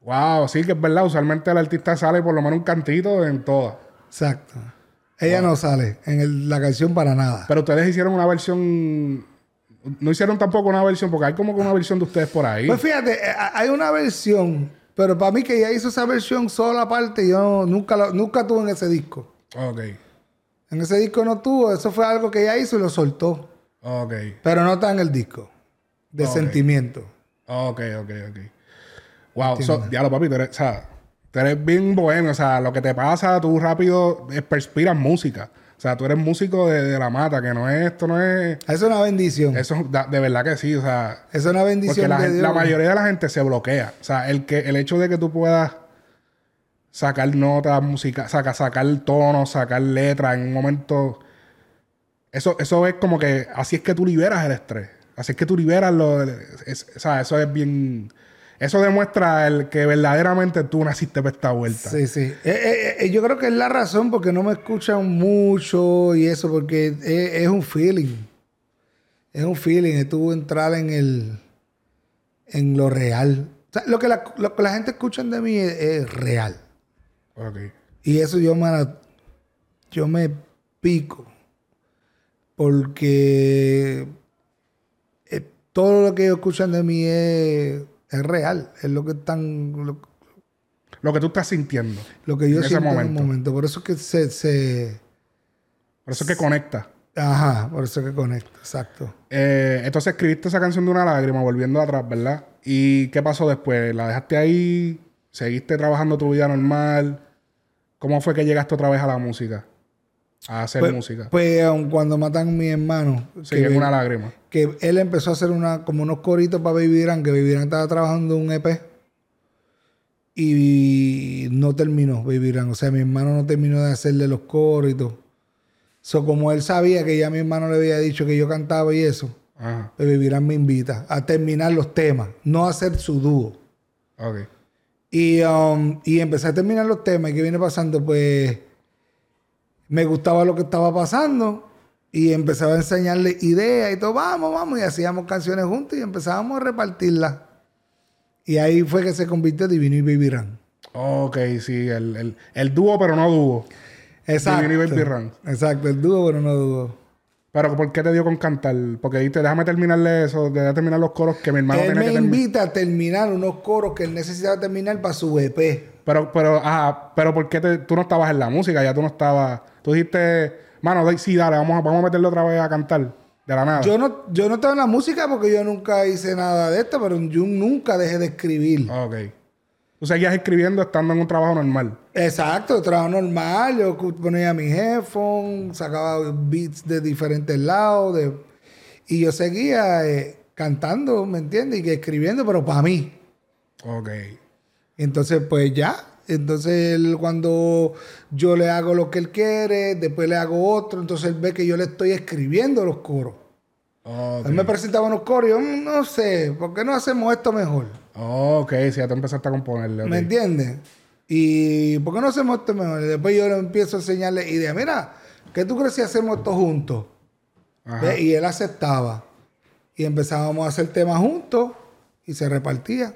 Wow. Sí, que es verdad. Usualmente el artista sale por lo menos un cantito en todas. Exacto. Ella no sale en la canción para nada. Pero ustedes hicieron una versión. No hicieron tampoco una versión, porque hay como que una versión de ustedes por ahí. Pues fíjate, eh, hay una versión, pero para mí que ella hizo esa versión sola aparte, yo nunca, nunca tuve en ese disco. Ok. En ese disco no tuvo, eso fue algo que ella hizo y lo soltó. Ok. Pero no está en el disco. De sentimiento. Ok, ok, ok. Wow, so, lo papi, tú eres, o sea, tú eres bien bohemio, o sea, lo que te pasa, tú rápido perspiras música. O sea, tú eres músico de, la mata, que no es, esto no es... Eso es una bendición. Eso de verdad que sí, o sea... Eso es una bendición porque la, la mayoría de la gente se bloquea. O sea, el, que, el hecho de que tú puedas sacar notas, música, saca, sacar tono, sacar letras en un momento... Eso, eso es como que... Así es que tú liberas el estrés. Así es que tú liberas lo... o sea, eso es bien... Eso demuestra el que verdaderamente tú naciste para esta vuelta. Sí, sí. Eh, eh, eh, yo creo que es la razón porque no me escuchan mucho y eso, porque es, un feeling. Es un feeling. Estuvo entrar en el. en lo real. O sea, lo que la, lo que la gente escucha de mí es, real. Ok. Y eso yo me, yo me pico. Porque todo lo que ellos escuchan de mí es es real, es lo que están... Lo, que tú estás sintiendo. Lo que yo siento en ese momento. Por eso es que se, Por eso es que conecta. Ajá, por eso es que conecta, exacto. Eh, entonces escribiste esa canción de una lágrima, volviendo atrás, ¿verdad? ¿Y qué pasó después? ¿La dejaste ahí? ¿Seguiste trabajando tu vida normal? ¿Cómo fue que llegaste otra vez a la música? A hacer pues, música. Pues cuando matan a mi hermano. Sí, que, una lágrima. Que él empezó a hacer una, como unos coritos para Baby que Baby estaba trabajando un EP. Y no terminó Baby O sea, mi hermano no terminó de hacerle los coros y todo. So, como él sabía que ya mi hermano le había dicho que yo cantaba y eso, Ajá. pues Baby me invita a terminar los temas, no a hacer su dúo. Ok. Y, um, y empecé a terminar los temas. ¿Y qué viene pasando? Pues me gustaba lo que estaba pasando y empezaba a enseñarle ideas y todo, vamos, vamos, y hacíamos canciones juntos y empezábamos a repartirlas. Y ahí fue que se convirtió Divino y Baby Run. Ok, sí, el, dúo pero no dúo. Exacto. Divino y Baby Run. Exacto, el dúo pero no dúo. Pero ¿por qué te dio con cantar? Porque dijiste, déjame terminarle eso, déjame terminar los coros que mi hermano él me invita a terminar unos coros que él necesitaba terminar para su EP. Pero, pero, ajá, pero ¿por qué tú no estabas en la música? Ya tú no estabas... Tú dijiste, mano, sí, dale, vamos a, vamos a meterle otra vez a cantar. De la nada. Yo no, yo no estaba en la música porque yo nunca hice nada de esto, pero yo nunca dejé de escribir. Ok. Tú seguías escribiendo estando en un trabajo normal. Exacto, trabajo normal. Yo ponía mi headphone, sacaba beats de diferentes lados. De... Y yo seguía eh, cantando, ¿me entiendes? Y escribiendo, pero para mí. Ok. Entonces, pues ya, entonces, él, cuando yo le hago lo que él quiere, después le hago otro, entonces él ve que yo le estoy escribiendo los coros. Él me presentaba unos coros y yo, mm, no sé, ¿por qué no hacemos esto mejor? ok, si ya te empezaste a componerle. ¿Me entiendes? Y ¿por qué no hacemos esto mejor? Y después yo le empiezo a enseñarle ideas. Mira, ¿qué tú crees si hacemos esto juntos? Y él aceptaba. Y empezábamos a hacer temas juntos y se repartía.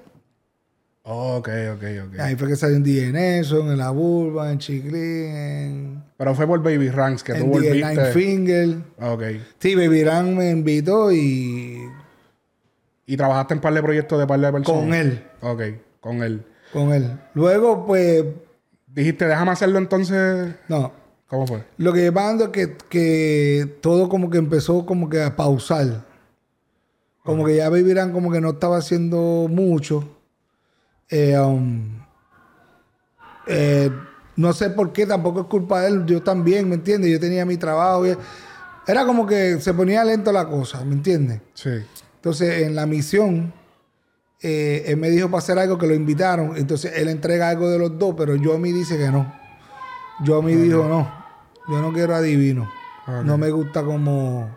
Ok, ok, ok. Ahí fue que salió en DNA, en La Burba, en Chiclín, Pero fue por Baby Ranks que tú volviste. En Nine Finger. Ok. Sí, Baby Ranks me invitó y... ¿Y trabajaste en par de proyectos de par de personas? Con él. Ok, con él. Con él. Luego, pues... Dijiste, déjame hacerlo entonces... No. ¿Cómo fue? Lo que pasa es que, que todo como que empezó como que a pausar. Como que ya Baby Ranks como que no estaba haciendo mucho. Eh, um, eh, no sé por qué, tampoco es culpa de él, yo también, ¿me entiendes? Yo tenía mi trabajo. era como que se ponía lento la cosa, ¿me entiendes? Sí. Entonces, en la misión, eh, él me dijo para hacer algo que lo invitaron. Entonces, él entrega algo de los dos, pero yo a mí dice que no. Yo a mí dijo, no, yo no quiero adivino. No me gusta como,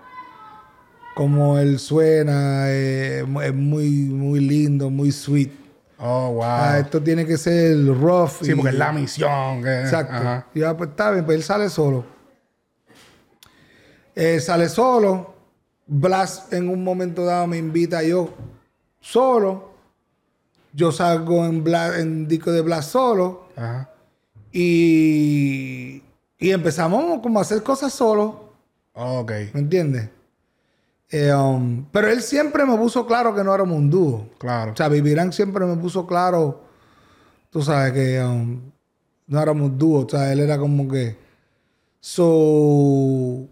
como él suena, es muy, muy lindo, muy sweet. Oh, wow. Ah, esto tiene que ser rough. Sí, porque es la misión. Exacto. Y ya, pues está bien, pues él sale solo. Eh, sale solo. Blas en un momento dado me invita yo solo. Yo salgo en, en disco de Blas solo. Ajá. Y, Y empezamos como a hacer cosas solos. Ok. ¿Me entiendes? Eh, um, pero él siempre me puso claro que no éramos un dúo. Claro. O sea, Vivirán siempre me puso claro, tú sabes, que um, no éramos un dúo. O sea, él era como que. So.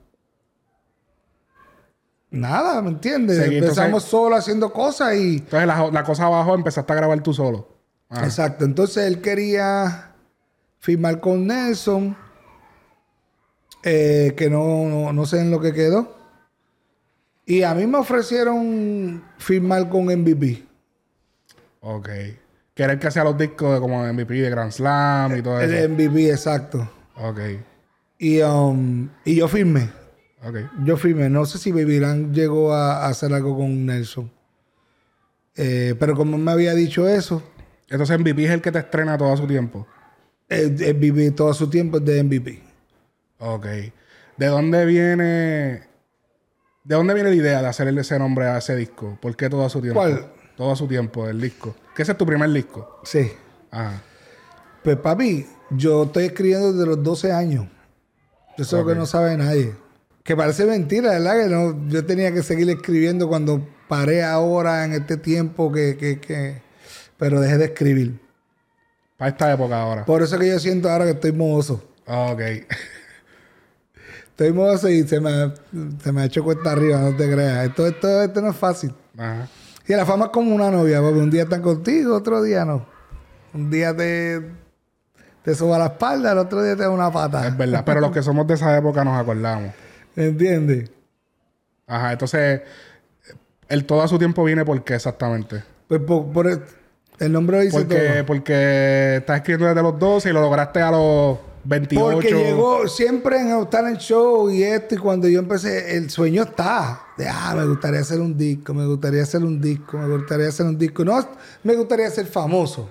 Nada, ¿me entiendes? Seguí, Empezamos entonces- solo haciendo cosas y. Entonces la, la cosa bajó, empezaste a grabar tú solo. Ah, Exacto. Entonces él quería firmar con Nelson, eh, que no, no, no sé en lo que quedó. Y a mí me ofrecieron firmar con MVP. Ok. Que era el que hacía los discos de como MVP de Grand Slam y todo eso. El MVP, exacto. Ok. Y, um, y yo firmé. Ok. Yo firmé. No sé si Vivirán llegó a, a hacer algo con Nelson. Eh, pero como me había dicho eso, Entonces MVP es el que te estrena todo su tiempo. el, el MVP todo su tiempo es de MVP. Ok. ¿De dónde viene... ¿De dónde viene la idea de hacerle ese nombre a ese disco? ¿Por qué todo su tiempo? ¿Cuál? Todo su tiempo, el disco. Que ese es tu primer disco. Sí. Ajá. Pues papi, yo estoy escribiendo desde los 12 años. Eso es lo que no sabe nadie. Que parece mentira, ¿verdad? Que no, yo tenía que seguir escribiendo cuando paré ahora en este tiempo que, que, que... Pero dejé de escribir. Para esta época ahora. Por eso que yo siento ahora que estoy mohoso. Ok. (laughs) Estoy mohoso y se me, se me ha hecho cuesta arriba, no te creas. Esto, esto, esto no es fácil. Ajá. Y la fama es como una novia, papi. Un día están contigo, otro día no. Un día te, te suba la espalda, el otro día te da una pata. Es verdad. Pero los que (laughs) somos de esa época nos acordamos. ¿Entiendes? Ajá. Entonces, el todo a su tiempo viene por qué exactamente. Pues por, por el, el nombre dice Porque, todo. porque estás escribiendo desde los 12 y lo lograste a los 28. Porque llegó siempre en estar en el show y esto, y cuando yo empecé, el sueño está. De, ah, me gustaría hacer un disco, me gustaría hacer un disco, me gustaría hacer un disco. No, me gustaría ser famoso.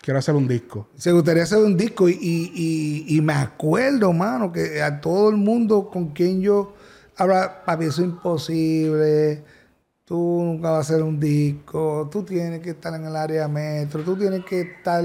Quiero hacer un disco. Se gustaría hacer un disco y, y, y- y me acuerdo, mano, que a todo el mundo con quien yo habla, papi, eso es imposible. Tú nunca vas a hacer un disco. Tú tienes que estar en el área metro. Tú tienes que estar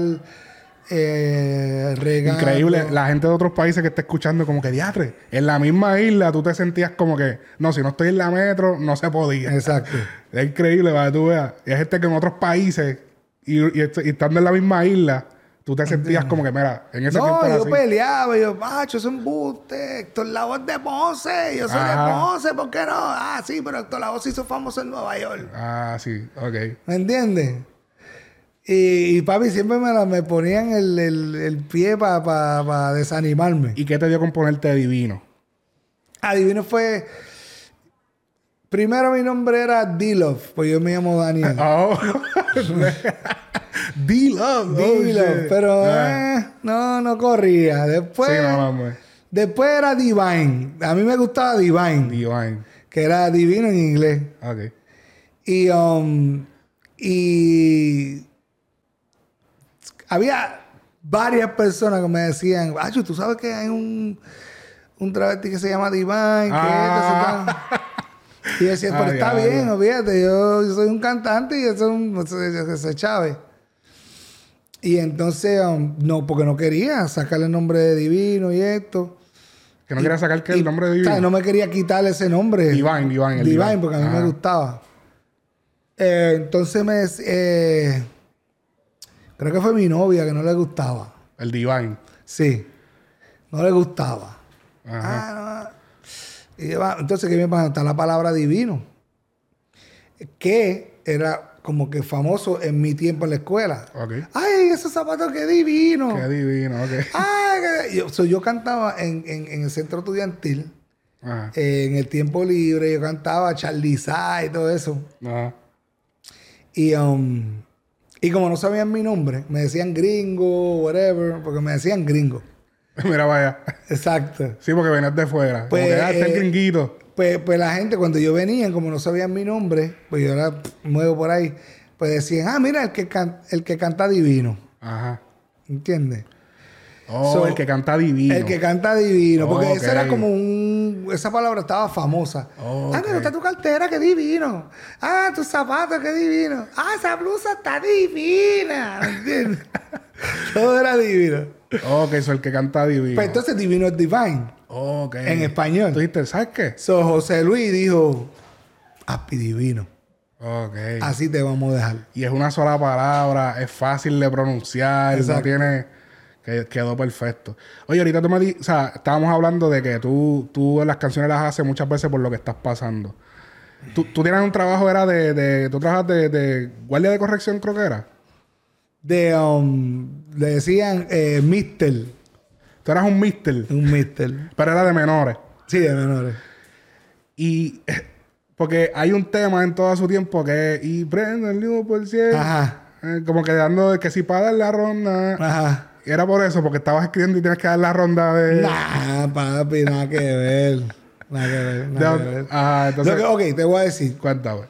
eh, regando. Increíble. La gente de otros países que está escuchando como que diatre. En la misma isla tú te sentías como que, no, si no estoy en la metro, no se podía. Exacto. (laughs) Es increíble para que tú veas. Y hay gente que en otros países y, y est- y estando en la misma isla, tú te sentías como que, mira, en ese No, tiempo era yo así. peleaba, yo, macho, es un buste, Héctor Lavoe es de Ponce, yo soy Ajá. de Ponce, ¿por qué no? Ah, sí, pero Héctor Lavoe se hizo famoso en Nueva York. Ah, sí, ok. ¿Me entiendes? Y, y papi siempre me, la- me ponían el, el- el pie para desanimarme. ¿Y qué te dio con ponerte divino? Adivino fue... Primero mi nombre era D-Love, pues yo me llamo Daniel. (laughs) Oh. (laughs) D-Love. oh, D-Love, shit. pero Ah. eh, no, no corría. Después, Sí, no, no, después era Divine. A mí me gustaba Divine, Divine. que era divino en inglés. Ok. Y, um, y había varias personas que me decían, Acho, tú sabes que hay un, un travesti que se llama Divine, Ah. esto, se tal?" Y yo decía, Ah, pero está bien, olvídate, yo, yo soy un cantante y eso es ese, Chávez. Y entonces, um, no, porque no quería sacarle el nombre de Divino y esto. Que no quería sacar que el nombre de O divino. sea, no me quería quitarle ese nombre. Divine, Divine, el Divine, Divine. porque a mí me gustaba. Eh, entonces me... eh, creo que fue mi novia que no le gustaba. El Divine. Sí. No le gustaba. Ajá. Ah, no. Y entonces, ¿qué me pasa? Está la palabra divino. Que era como que famoso en mi tiempo en la escuela. Ok. ¡Ay, esos zapatos qué divino! Qué divino, ok. ¡Ay! qué-". Yo, so, yo cantaba en, en- en el centro estudiantil. Ajá. Eh, en el tiempo libre yo cantaba Charliza y todo eso. Ajá. Y, um, y como no sabían mi nombre, me decían gringo, whatever, porque me decían gringo. (laughs) Mira, vaya. Exacto. Sí, porque venías de fuera. Pues, como que, ah, está el eh, gringuito. Pues, pues la gente, cuando yo venía, como no sabían mi nombre, pues yo era pff, nuevo por ahí, pues decían, ah, mira, el que, can- el que canta divino. Ajá. ¿Entiendes? Oh, So, el que canta divino. El que canta divino. Porque Oh, esa era como un... Esa palabra estaba famosa. Oh, Ah, ok. me gusta tu cartera, qué divino. Ah, tus zapatos, qué divino. Ah, esa blusa está divina. ¿Entiendes? (laughs) Todo era divino. Ok, soy el que canta divino. Pues entonces divino es divine. Ok. En español. Tú dijiste, ¿sabes qué? So, José Luis dijo, Api divino. Ok. Así te vamos a dejar. Y es una sola palabra, es fácil de pronunciar, no tiene... que- quedó perfecto. Oye, ahorita tú me di... O sea, estábamos hablando de que tú, tú las canciones las haces muchas veces por lo que estás pasando. Tú, tú tienes un trabajo, era de... de tú trabajas de, de guardia de corrección, creo que era. De, um, le decían eh, Mister. Tú eras un mister, Un Mister. pero era de menores. Sí, de menores. Y... Porque hay un tema en todo su tiempo que es... Y prende el mismo por cien. Ajá. Eh, como que dando que si para dar la ronda... Ajá. Era por eso, porque estabas escribiendo y tienes que dar la ronda de... Nah, papi, nada que ver. Nada que ver. Nada que de ver. ah, entonces... Que- ok, te voy a decir. Cuéntame.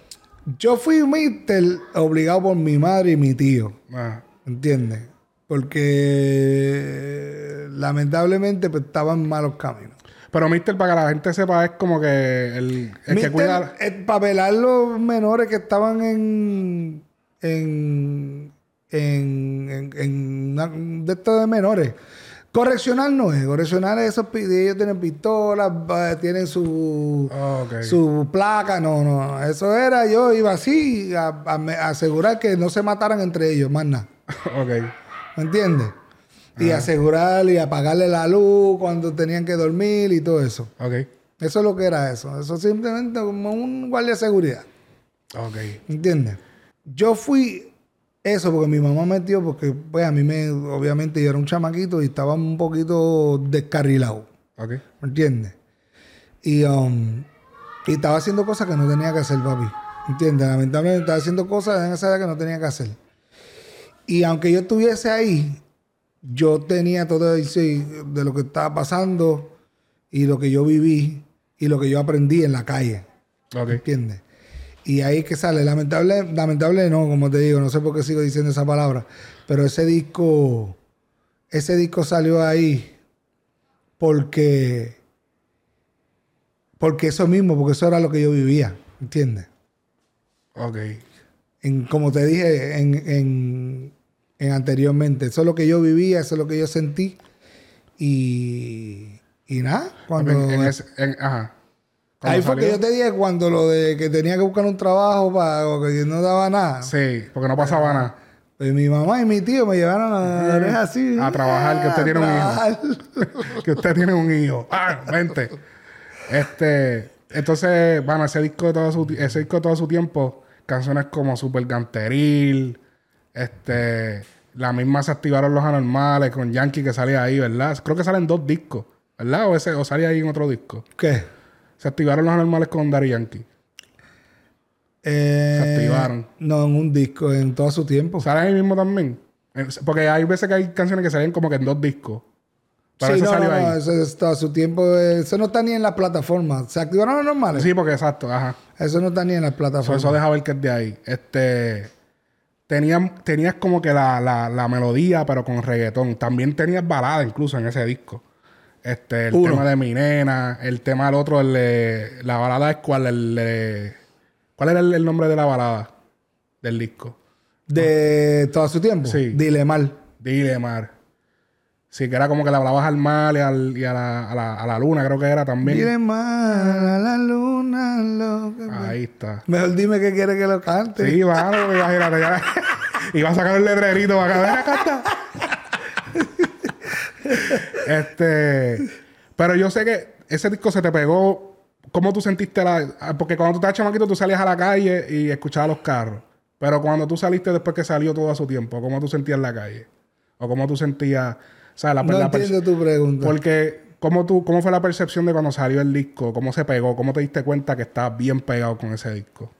Yo fui Mister obligado por mi madre y mi tío. Ah, ¿Entiendes? Porque lamentablemente pues, estaba en malos caminos. Pero Mister, para que la gente sepa, es como que el, el que cuida... eh, para velar los menores que estaban en. en. En. en, en una- de estos de menores. Correccional no es. Correccional es esos. Ellos tienen pistolas, tienen su. Ah, su placa. No, no. Eso era. Yo iba así a, a me- a asegurar que no se mataran entre ellos, más nada. (laughs) ok. ¿Me entiendes? Y asegurar y apagarle la luz cuando tenían que dormir y todo eso. Ok. Eso es lo que era eso. Eso simplemente como un guardia de seguridad. Ok. ¿Entiendes? Yo fui eso porque mi mamá metió, porque pues a mí me, obviamente yo era un chamaquito y estaba un poquito descarrilado. Ok. ¿Me entiendes? Y, um, y estaba haciendo cosas que no tenía que hacer, papi. ¿Entiendes? Lamentablemente estaba haciendo cosas en esa edad que no tenía que hacer. Y aunque yo estuviese ahí, yo tenía todo eso y- de lo que estaba pasando y lo que yo viví y lo que yo aprendí en la calle. Ok. ¿Entiendes? Y ahí es que sale. Lamentable, lamentable no, como te digo, no sé por qué sigo diciendo esa palabra. Pero ese disco, ese disco salió ahí porque, porque eso mismo, porque eso era lo que yo vivía, ¿entiendes? Ok. En, como te dije en, en, en anteriormente, eso es lo que yo vivía, eso es lo que yo sentí. Y, y nada, cuando... En- en ese- en- ajá. Ahí fue que yo te dije cuando lo de que tenía que buscar un trabajo para o que no daba nada. Sí, porque no pasaba nada. Pues mi mamá y mi tío me llevaron a la así. A trabajar, que usted tiene un hijo. (laughs) que usted tiene un hijo. ¡Ah! Vente. Este. Entonces, bueno, ese disco de todo su, ese disco de todo su tiempo, canciones como Super Ganteril, este. La misma se activaron los anormales con Yankee que salía ahí, ¿verdad? Creo que salen dos discos, ¿verdad? O, ese, o salía ahí en otro disco. ¿Qué? Se activaron los anormales con Daddy Yankee. Eh, Se activaron. No, en un disco, en todo su tiempo. ¿Salen ahí mismo también? En- Porque hay veces que hay canciones que salen como que en dos discos. Pero sí, ese no, salió no, eso está a su tiempo. eh, Eso no está ni en las plataformas. ¿Se activaron los normales? Sí, porque exacto, ajá. Eso no está ni en las plataformas. eso deja ver que es de ahí. Este. Tenías, tenías como que la, la, la melodía, pero con reggaetón. También tenías balada incluso en ese disco. Este, el Uno. tema de mi nena, el tema del otro, el de- la balada es cuál, el de- ¿Cuál era el, el nombre de la balada del disco? De todo su tiempo. Sí. Dile mal. Dile Mar. Sí, que era como que le hablabas al mar y, al- y a, la, a, la, a la luna, creo que era también. Dile mal a la luna. Lo que me- Ahí está. Mejor dime que quiere que lo cante. Sí, mano, (laughs) imagínate ya. Iba a sacar el letrerito para acá. Ven acá está. (laughs) este. Pero yo sé que ese disco se te pegó. ¿Cómo tú sentiste la.? ah, Porque cuando tú estabas chamaquito, tú salías a la calle y escuchabas los carros. Pero cuando tú saliste después que salió todo a su tiempo, ¿cómo tú sentías la calle? ¿O cómo tú sentías. O sea, la, No la entiendo tu pregunta. Porque, ¿cómo, tú, ¿cómo fue la percepción de cuando salió el disco? ¿Cómo se pegó? ¿Cómo te diste cuenta que estabas bien pegado con ese disco?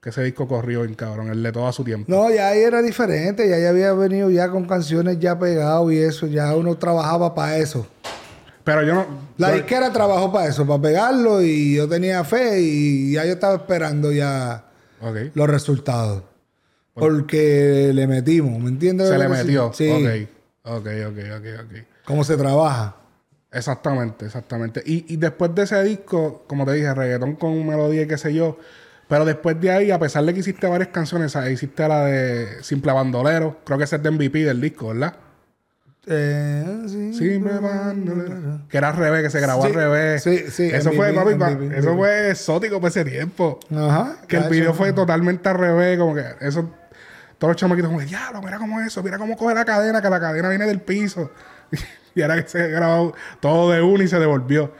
Que ese disco corrió bien cabrón, el de todo a su tiempo. No, ya ahí era diferente. Ya, ya había venido ya con canciones ya pegado y eso. Ya uno trabajaba para eso. Pero yo no. La yo- disquera trabajó para eso, para pegarlo. Y yo tenía fe y ya yo estaba esperando ya los resultados. Porque le metimos, ¿me entiendes? Se le metió. Sí. Ok. Ok, ok, ok, ok. Cómo se trabaja. Exactamente, exactamente. Y, y después de ese disco, como te dije, reggaetón con melodía y qué sé yo. Pero después de ahí, a pesar de que hiciste varias canciones, ¿sabes? hiciste la de Simple Bandolero. Creo que esa es de MVP del disco, ¿verdad? Eh, sí, Siempre van- Que era al revés, que se grabó al Sí, revés. sí, sí, Eso MVP, fue, papi, pa- MVP. eso fue exótico para ese tiempo. Ajá. Que el video fue totalmente al revés, como que eso. Todos los chamaquitos como, diablo, mira cómo es eso, mira cómo coge la cadena, que la cadena viene del piso. (laughs) y ahora que se grabó todo de uno y se devolvió.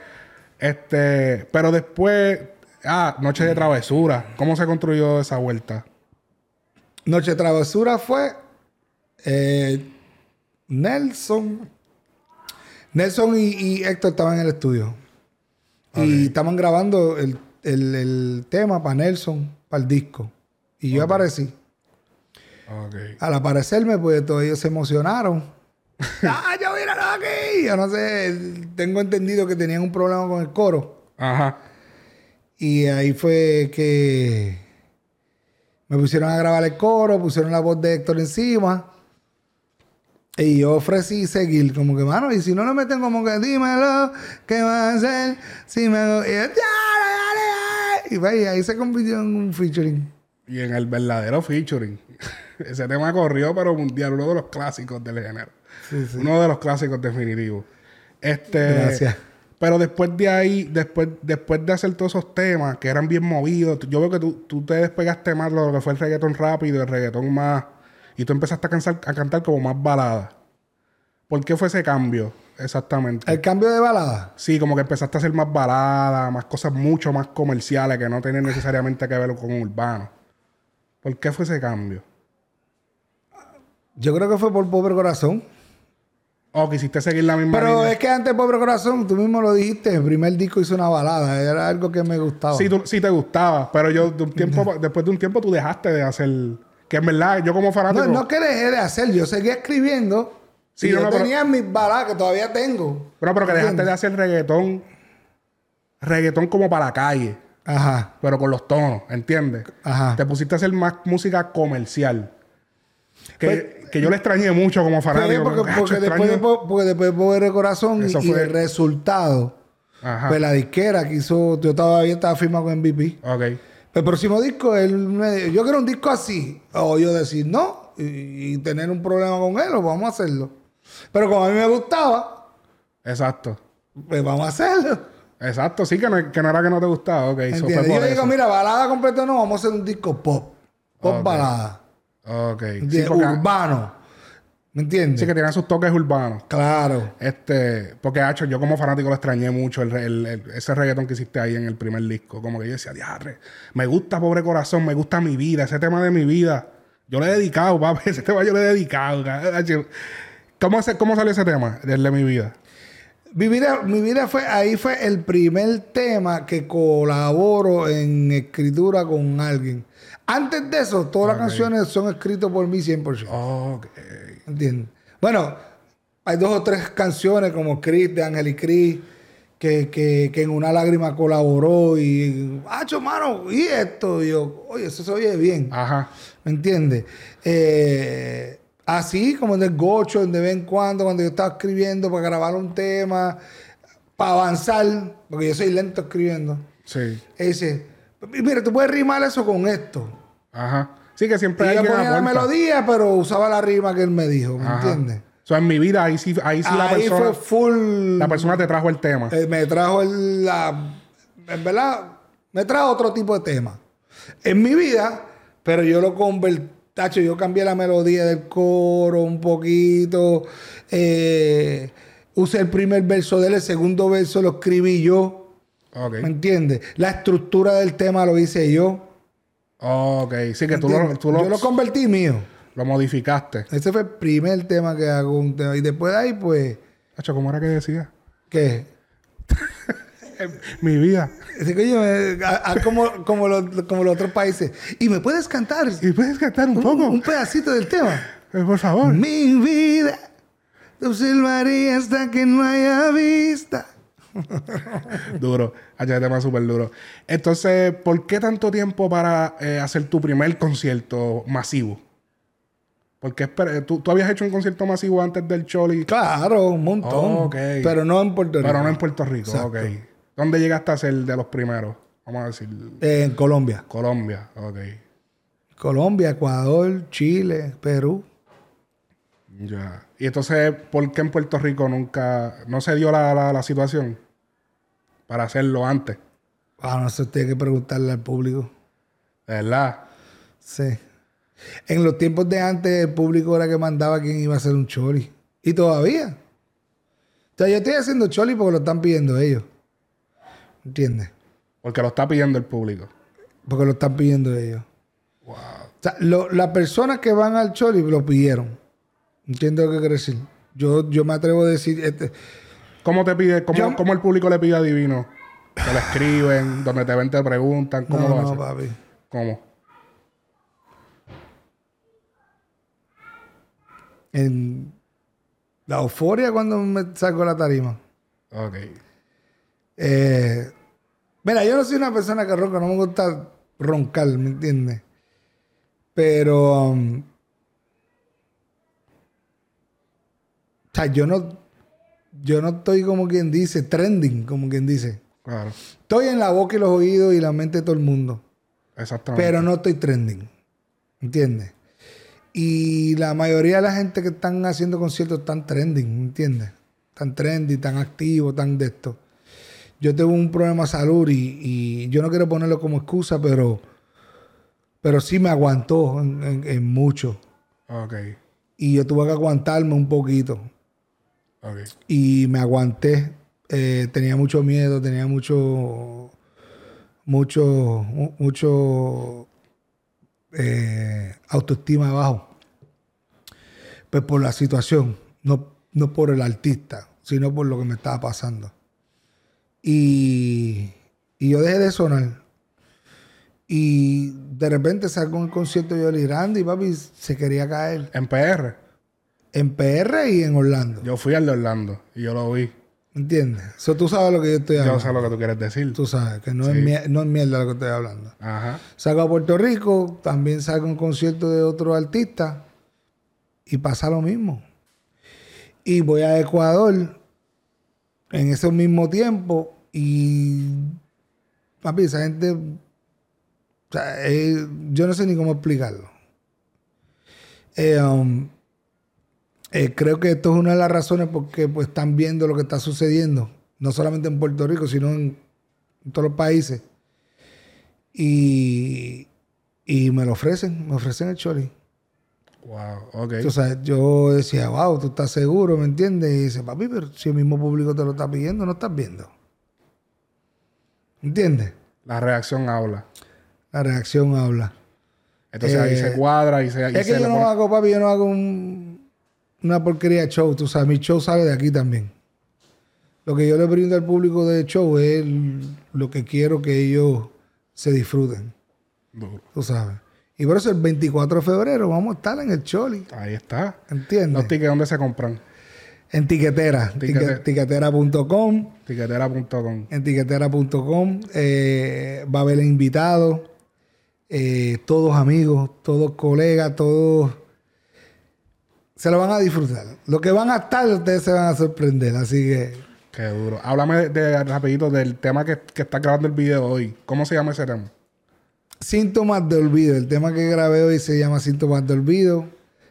Este, pero después, ah, Noche de Travesura. ¿Cómo se construyó esa vuelta? Noche Travesura fue eh, Nelson. Nelson y, y Héctor estaban en el estudio. Y estaban grabando el, el- el tema para Nelson, para el disco. Y yo aparecí. Al aparecerme, pues todos ellos se emocionaron. (laughs) ¡Ah, yo míralo aquí! Yo no sé, tengo entendido que tenían un problema con el coro. Ajá. Y ahí fue que me pusieron a grabar el coro, pusieron la voz de Héctor encima. Y yo ofrecí seguir, como que, mano, y si no lo meten como que dímelo, ¿qué va a hacer? Si me hago. Y, yo, dale, dale, dale. y y ahí se convirtió en un featuring. Y en el verdadero featuring. (laughs) Ese tema corrió, pero mundial, uno de los clásicos del género. Sí, sí. Uno de los clásicos definitivos. Este, Gracias. Pero después de ahí, después, después de hacer todos esos temas que eran bien movidos, yo veo que tú, tú te despegaste más de lo que fue el reggaetón rápido, el reggaetón más. Y tú empezaste a, cansar- a cantar como más balada. ¿Por qué fue ese cambio? Exactamente. El cambio de balada. Sí, como que empezaste a hacer más balada, más cosas mucho más comerciales que no tienen necesariamente que ver con urbano. ¿Por qué fue ese cambio? Yo creo que fue por Pobre Corazón. O quisiste seguir la misma Pero línea. es que antes Pobre Corazón, tú mismo lo dijiste, el primer disco hizo una balada. Era algo que me gustaba. Sí, tú- sí te gustaba, pero yo de un tiempo, (laughs) después de un tiempo tú dejaste de hacer... Que en verdad, yo como fanático... No, no que dejé de hacer, yo seguía escribiendo. Sí, y no, yo no, pero- tenía mis baladas que todavía tengo. Pero, pero que dejaste de hacer reggaetón... Reggaetón como para la calle, Ajá, pero con los tonos, ¿entiendes? ajá. Te pusiste a hacer más música comercial. Que, que yo le extrañé mucho como Fue fanático. porque, porque, porque "Gacho, después de, extraño". Po- porque después de Corazón y, Eso y fue- el resultado, Ajá. pues la disquera que hizo, yo todavía estaba firmado con MVP. Ok. El próximo disco, él me yo quiero un disco así. O yo decir no y, y tener un problema con él, o vamos a hacerlo. Pero como a mí me gustaba, Exacto. pues vamos a hacerlo. Exacto, sí, que no, que no era que no te gustaba. Ok, por Yo digo, eso. mira, balada completa no, vamos a hacer un disco pop. Pop balada. Ok. Urbano. ¿Me entiendes? sí, que tiene sus toques urbanos. Claro. Este, porque, hacho, yo como fanático lo extrañé mucho, el, re- el- el- ese reggaetón que hiciste ahí en el primer disco. Como que yo decía, diadre, me gusta Pobre Corazón, me gusta mi vida, ese tema de mi vida. Yo le he dedicado, (laughs) papi, ese tema yo le he dedicado. ¿Cómo, ese- ¿Cómo salió ese tema, el de mi vida? Mi vida, mi vida fue, ahí fue el primer tema que colaboro en escritura con alguien. Antes de eso, todas las canciones son escritas por mí 100%. Ok. ¿Entiendes? Bueno, hay dos o tres canciones como Chris de Ángel y Chris que, que, que en una lágrima colaboró y, ¡Hacho, mano! ¿Y esto? Y yo, oye, eso se oye bien. Ajá. ¿Me entiendes? Eh, así como en el gocho, de vez en cuando, cuando yo estaba escribiendo para grabar un tema, para avanzar, porque yo soy lento escribiendo. Sí. Y dice, mira, tú puedes rimar eso con esto. Ajá. Sí, que siempre hay alguien ponía la melodía, pero usaba la rima que él me dijo, ¿me Ajá. entiendes? O sea, en mi vida, ahí sí, ahí sí la Ahí persona... fue full. La persona te trajo el tema. eh, me trajo el, la. En verdad, me trajo otro tipo de tema. En mi vida, pero yo lo convertí. Tacho, yo cambié la melodía del coro un poquito. eh, usé el primer verso de él, el segundo verso lo escribí yo. Ok. ¿Me entiendes? La estructura del tema lo hice yo. Ok. Sí, que tú, lo, tú lo, yo lo convertí mío. lo modificaste. Ese fue el primer tema que hago un tema. Y después de ahí, pues, Hacho, ¿cómo era que decía? ¿qué? (laughs) Mi vida. Así que yo, eh, a- a como, como, los, como los otros países. ¿Y me puedes cantar ¿Y puedes cantar un un, poco? un pedacito del tema? (laughs) Eh, por favor. Mi vida te observaré hasta que no haya vista. (laughs) Duro. Hacho, ese tema súper duro. Entonces, ¿por qué tanto tiempo para eh, hacer tu primer concierto masivo? Porque esper- ¿tú, tú habías hecho un concierto masivo antes del Choli, Claro, un montón. Pero no en Puerto Rico. pero no en Puerto Rico. Exacto. Ok. ¿Dónde llegaste a ser de los primeros? Vamos a decir Eh, en Colombia. Colombia. Ok. Colombia, Ecuador, Chile, Perú. Ya. Y entonces, ¿por qué en Puerto Rico nunca, no se dio la, la, la situación para hacerlo antes? Ah, no sé, tiene que preguntarle al público. ¿De verdad? Sí. En los tiempos de antes, el público era que mandaba quién iba a hacer un choli. Y todavía. O sea, yo estoy haciendo choli porque lo están pidiendo ellos. ¿Entiendes? Porque lo está pidiendo el público. Porque lo están pidiendo ellos. Wow. O sea, lo- las personas que van al choli lo pidieron. ¿Entiendes lo que quiero decir? Yo, yo me atrevo a decir... Este, ¿Cómo te pide, cómo, Yo- cómo el público le pide a Divino? Te lo escriben, (laughs) donde te ven te preguntan, ¿cómo no, lo no, papi. ¿Cómo? En la euforia cuando me saco la tarima. Ok. Eh, mira, yo no soy una persona que ronca, no me gusta roncar, ¿me entiendes? Pero, um, o sea, yo no, yo no estoy como quien dice, trending, como quien dice. Claro. Estoy en la boca y los oídos y la mente de todo el mundo, Exactamente. pero no estoy trending, ¿entiendes? Y la mayoría de la gente que están haciendo conciertos están trending, ¿me entiendes? Tan trendy, tan activos, tan de esto. Yo tengo un problema de salud y, y yo no quiero ponerlo como excusa, pero, pero sí me aguantó en, en- en mucho. Ok. Y yo tuve que aguantarme un poquito. Y me aguanté. Eh, tenía mucho miedo, tenía mucho, mucho, mu- mucho eh, autoestima bajo. Pues por la situación, no, no por el artista, sino por lo que me estaba pasando. Y, y yo dejé de sonar. Y de repente salgo en el concierto de Yoli Grande y papi se quería caer. En PR. En PR y en Orlando. Yo fui al de Orlando y yo lo vi. ¿Entiendes? Eso tú sabes lo que yo estoy hablando. Yo sé lo que tú quieres decir. Tú sabes que no, es, mier- no es mierda lo que estoy hablando. Ajá. Salgo a Puerto Rico, también salgo a un concierto de otro artista y pasa lo mismo. Y voy a Ecuador en ese mismo tiempo y papi, esa gente, o sea, eh, yo no sé ni cómo explicarlo. Eh, um, eh, creo que esto es una de las razones porque pues, están viendo lo que está sucediendo, no solamente en Puerto Rico, sino en, en todos los países. Y, y me lo ofrecen, me ofrecen el chori. Wow. Ok. Sea, yo decía, wow, tú estás seguro, ¿me entiendes? Y dice, papi, pero si el mismo público te lo está pidiendo, no estás viendo. ¿Entiendes? La reacción habla. La reacción habla. Entonces ahí Eh, se cuadra y se, y Es se que yo no hago, papi, yo no hago un- una porquería de show. Tú sabes, mi show sale de aquí también. Lo que yo le brindo al público de show es lo que quiero que ellos se disfruten. Duro. Tú sabes. Y por eso el 24 de febrero vamos a estar en el Choli. Ahí está. ¿Entiendes? Los tickets, ¿dónde se compran? En tiquetera. Tiquete- tique- Tiquetera.com. Tiquetera.com. En tiquetera.com. eh, va a haber invitados. eh, todos amigos, todos colegas, todos. Se lo van a disfrutar. Lo que van a estar, ustedes se van a sorprender. Así que. Qué duro. Háblame de, de- rapidito del tema que, que está grabando el video hoy. ¿Cómo se llama ese tema? Síntomas de olvido. El tema que grabé hoy se llama Síntomas de olvido.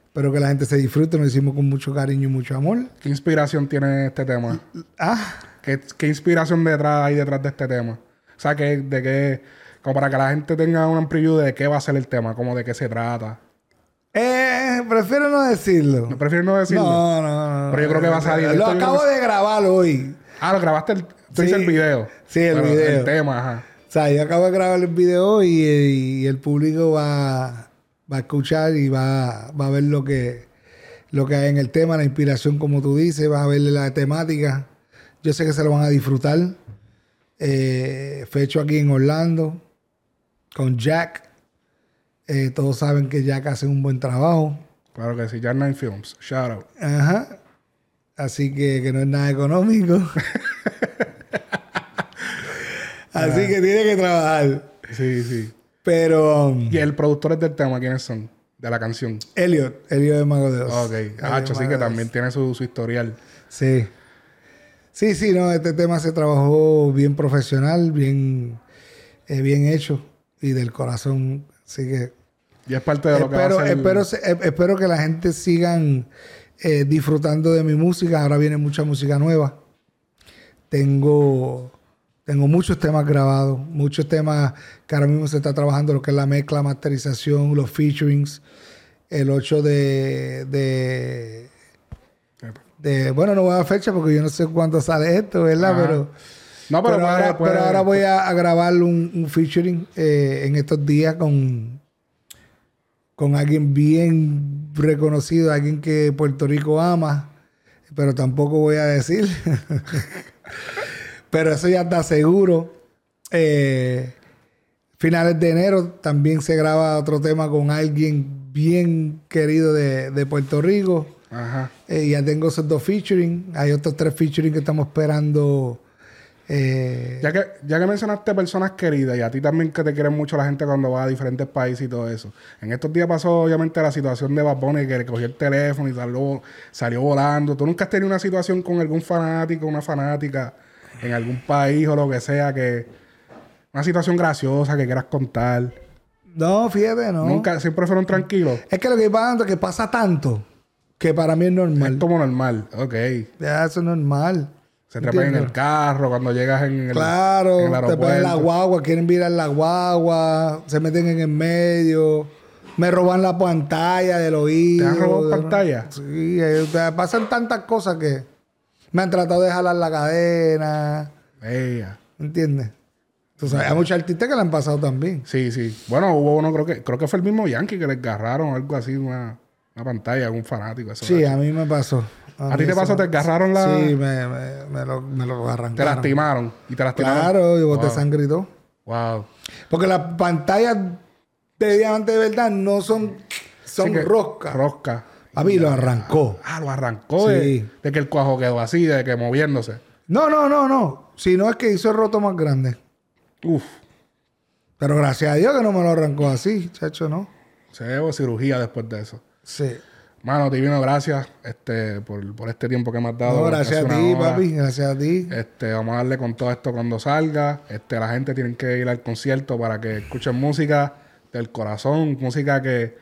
Espero que la gente se disfrute. Lo hicimos con mucho cariño y mucho amor. ¿Qué inspiración tiene este tema? Ah, ¿Qué, qué inspiración detrás hay detrás de este tema? O sea, que, de qué... Como para que la gente tenga un preview de qué va a ser el tema, como de qué se trata. Eh, prefiero no decirlo. No prefiero no decirlo. No, no, no. Pero yo creo que va a salir. Lo Esto acabo de grabar hoy. Ah, lo grabaste el... Tú Sí. dices el video. Sí, el Pero video. El tema, ajá. O sea, yo acabo de grabar el video y, y el público va, va a escuchar y va, va a ver lo que, lo que hay en el tema, la inspiración, como tú dices, va a ver la temática. Yo sé que se lo van a disfrutar. Eh, fue hecho aquí en Orlando con Jack. Eh, todos saben que Jack hace un buen trabajo. Claro que sí. Jack Nine Films. Shout out. Ajá. Así que, que no es nada económico. (laughs) Así que tiene que trabajar. Sí, sí. Pero um, ¿Y el productor del tema quiénes son? De la canción. Elliot, Elliot de Mago de Oz. Ok. Ah, de sí Mago que también tiene su, su historial. Sí. Sí, sí, no, este tema se trabajó bien profesional, bien, eh, bien hecho y del corazón. Así que Y es parte de lo que va a espero, espero, eh, espero que la gente sigan eh, disfrutando de mi música. Ahora viene mucha música nueva. Tengo, tengo muchos temas grabados, muchos temas que ahora mismo se está trabajando, lo que es la mezcla, masterización, los featurings. El 8 de, de, de bueno, no voy a dar fecha porque yo no sé cuándo sale esto, ¿verdad? Pero, No, pero, pero, puede- ahora, puede- pero ahora voy a, a grabar un, un featuring eh, en estos días con, con alguien bien reconocido, alguien que Puerto Rico ama, pero tampoco voy a decir. (laughs) pero eso ya está seguro. Eh, finales de enero también se graba otro tema con alguien bien querido de, de Puerto Rico. Ajá. Eh, ya tengo esos dos featuring. Hay otros tres featuring que estamos esperando. Eh, Ya que, ya que mencionaste personas queridas y a ti también que te quieren mucho la gente cuando va a diferentes países y todo eso. En estos días pasó obviamente la situación de Bad Bunny que le cogió el teléfono y salió, salió volando. ¿Tú nunca has tenido una situación con algún fanático, una fanática en algún país o lo que sea que... Una situación graciosa que quieras contar. no, fíjate, no. Nunca, siempre fueron tranquilos. Es que lo que pasa es que pasa tanto que para mí es normal. Es como normal. Ok. Ya, eso es normal. Se trepan en el carro cuando llegas en el, Claro, en el te ponen la guagua, quieren virar la guagua, se meten en el medio, me roban la pantalla del oído. ¿Te han robado pantalla? Sí, eh, te pasan tantas cosas que me han tratado de jalar la cadena, Ella. ¿entiendes? Tú sabes, hay muchos artistas que le han pasado también. Sí, sí. Bueno, hubo uno, creo que, creo que fue el mismo Yankee que le agarraron algo así, una, una pantalla, algún fanático. Eso Sí, a mí me pasó. ¿A ti te pasó? ¿Te agarraron la- Sí, me, me, me lo, me lo arrancaron. Te lastimaron. Y te lastimaron. Claro, y boté Wow. sangre y todo. Wow. Porque las pantallas de diamante de verdad no son, son Sí roscas. Rosca. A mí lo arrancó. Ah, lo arrancó de, Sí. de que el cuajo quedó así, de que moviéndose. No, no, no, no. Si no es que hizo el roto más grande. Uf. Pero gracias a Dios que no me lo arrancó así, chacho, ¿no? Se llevó cirugía después de eso. Sí. Mano, divino, gracias este, por, por este tiempo que me has dado. No, gracias a ti, hora. papi. Gracias a ti. Este, vamos a darle con todo esto cuando salga. Este, la gente tiene que ir al concierto para que escuchen música del corazón, música que,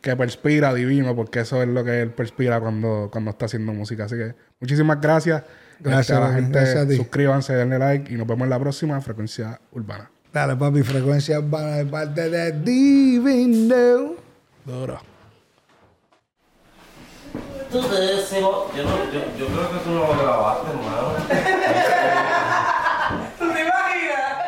que perspira divino, porque eso es lo que él perspira cuando, cuando está haciendo música. Así que muchísimas gracias. Gracias, Este, a la gente, Gracias a ti. suscríbanse, denle like y nos vemos en la próxima frecuencia urbana. Dale, papi. Frecuencia urbana de parte de Divino. Duro. Tú te decimos, yo, no, yo, yo creo que tú no lo grabaste, hermano. (laughs) ¿Tú te imaginas?